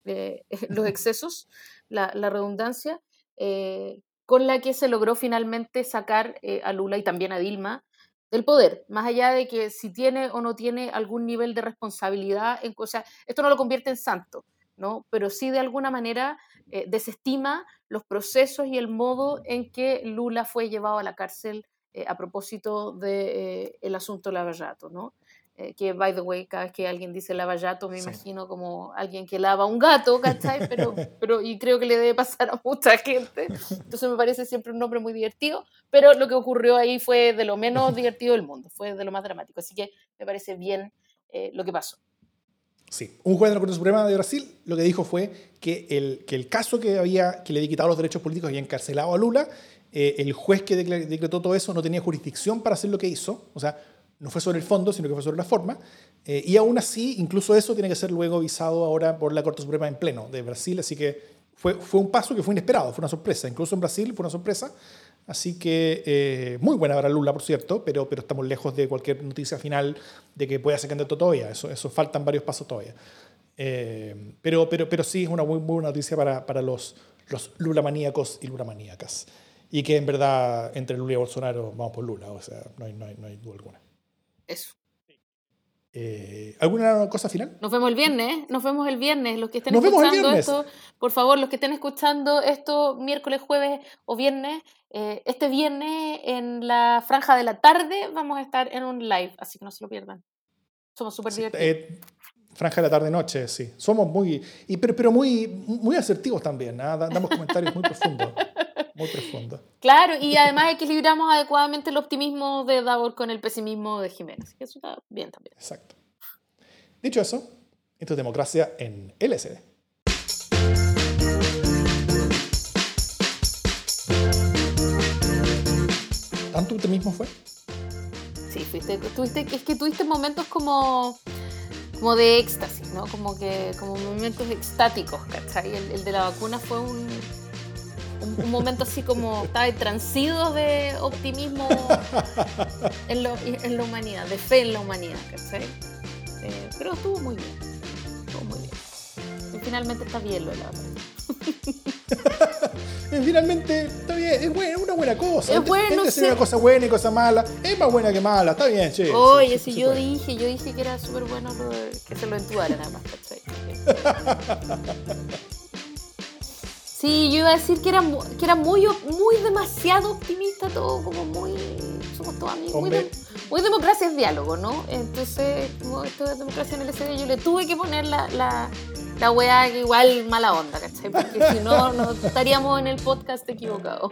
eh, los excesos, la, la redundancia, eh, con la que se logró finalmente sacar eh, a Lula y también a Dilma del poder, más allá de que si tiene o no tiene algún nivel de responsabilidad, en, sea, esto no lo convierte en santo, ¿no? pero sí de alguna manera desestima los procesos y el modo en que Lula fue llevado a la cárcel a propósito del el asunto ¿no? Eh, que, by the way, cada vez que alguien dice lavallato, me imagino como alguien que lava un gato, ¿cachai? Pero, pero, y creo que le debe pasar a mucha gente. Entonces me parece siempre un nombre muy divertido, pero lo que ocurrió ahí fue de lo menos divertido del mundo, fue de lo más dramático. Así que me parece bien eh, lo que pasó. Sí, un juez de la Corte Suprema de Brasil lo que dijo fue que el, que el caso que, había, que le había quitado los derechos políticos y encarcelado a Lula, eh, el juez que decretó todo eso no tenía jurisdicción para hacer lo que hizo. O sea, no fue sobre el fondo, sino que fue sobre la forma. Eh, y aún así, incluso eso tiene que ser luego visado ahora por la Corte Suprema en pleno de Brasil. Así que fue, fue un paso que fue inesperado, fue una sorpresa. Incluso en Brasil fue una sorpresa. Así que eh, muy buena para Lula, por cierto, pero, pero estamos lejos de cualquier noticia final de que pueda ser candidato todavía. Eso, eso faltan varios pasos todavía. Eh, pero, pero, pero sí es una muy, buena noticia para, para los, los Lulamaníacos y Lulamaníacas. Y que en verdad entre Lula y Bolsonaro vamos por Lula, o sea, no hay, no hay, no hay duda alguna. Eso. Eh, ¿Alguna cosa final? Nos vemos el viernes, nos vemos el viernes. Los que estén escuchando esto, por favor, los que estén escuchando esto miércoles, jueves o viernes, eh, este viernes en la franja de la tarde vamos a estar en un live, así que no se lo pierdan. Somos súper divertidos. Eh, franja de la tarde-noche, sí. Somos muy, y, pero, pero muy, muy asertivos también, ¿ah? damos comentarios muy profundos. Muy profundo. Claro, y además equilibramos adecuadamente el optimismo de Davor con el pesimismo de Jiménez. Eso está bien también. Exacto. Dicho eso, esto es democracia en LSD. ¿Tanto optimismo fue? Sí, fuiste, tuviste, es que tuviste momentos como, como de éxtasis, ¿no? Como que como momentos extáticos, ¿cachai? el de la vacuna fue un, un, momento así como estaba transido de optimismo en, la humanidad, de fe en la humanidad, ¿cachai? Eh, pero estuvo muy bien, estuvo muy bien. Y finalmente está bien lo de la finalmente, está bien, es, bueno, una buena cosa. Es bueno, es una cosa buena y cosa mala. Es más buena que mala, está bien, che. Oye, si yo dije, yo dije que era súper bueno que se lo entubaran nada más, ¿cachai? Sí, yo iba a decir que era, que era muy, muy demasiado optimista todo, como muy... Somos todos amigos, muy, muy, democracia es diálogo, ¿no? Entonces, como esto de democracia en el SD, yo le tuve que poner la, la, la weá igual mala onda, ¿cachai? Porque si no, no estaríamos en el podcast equivocado.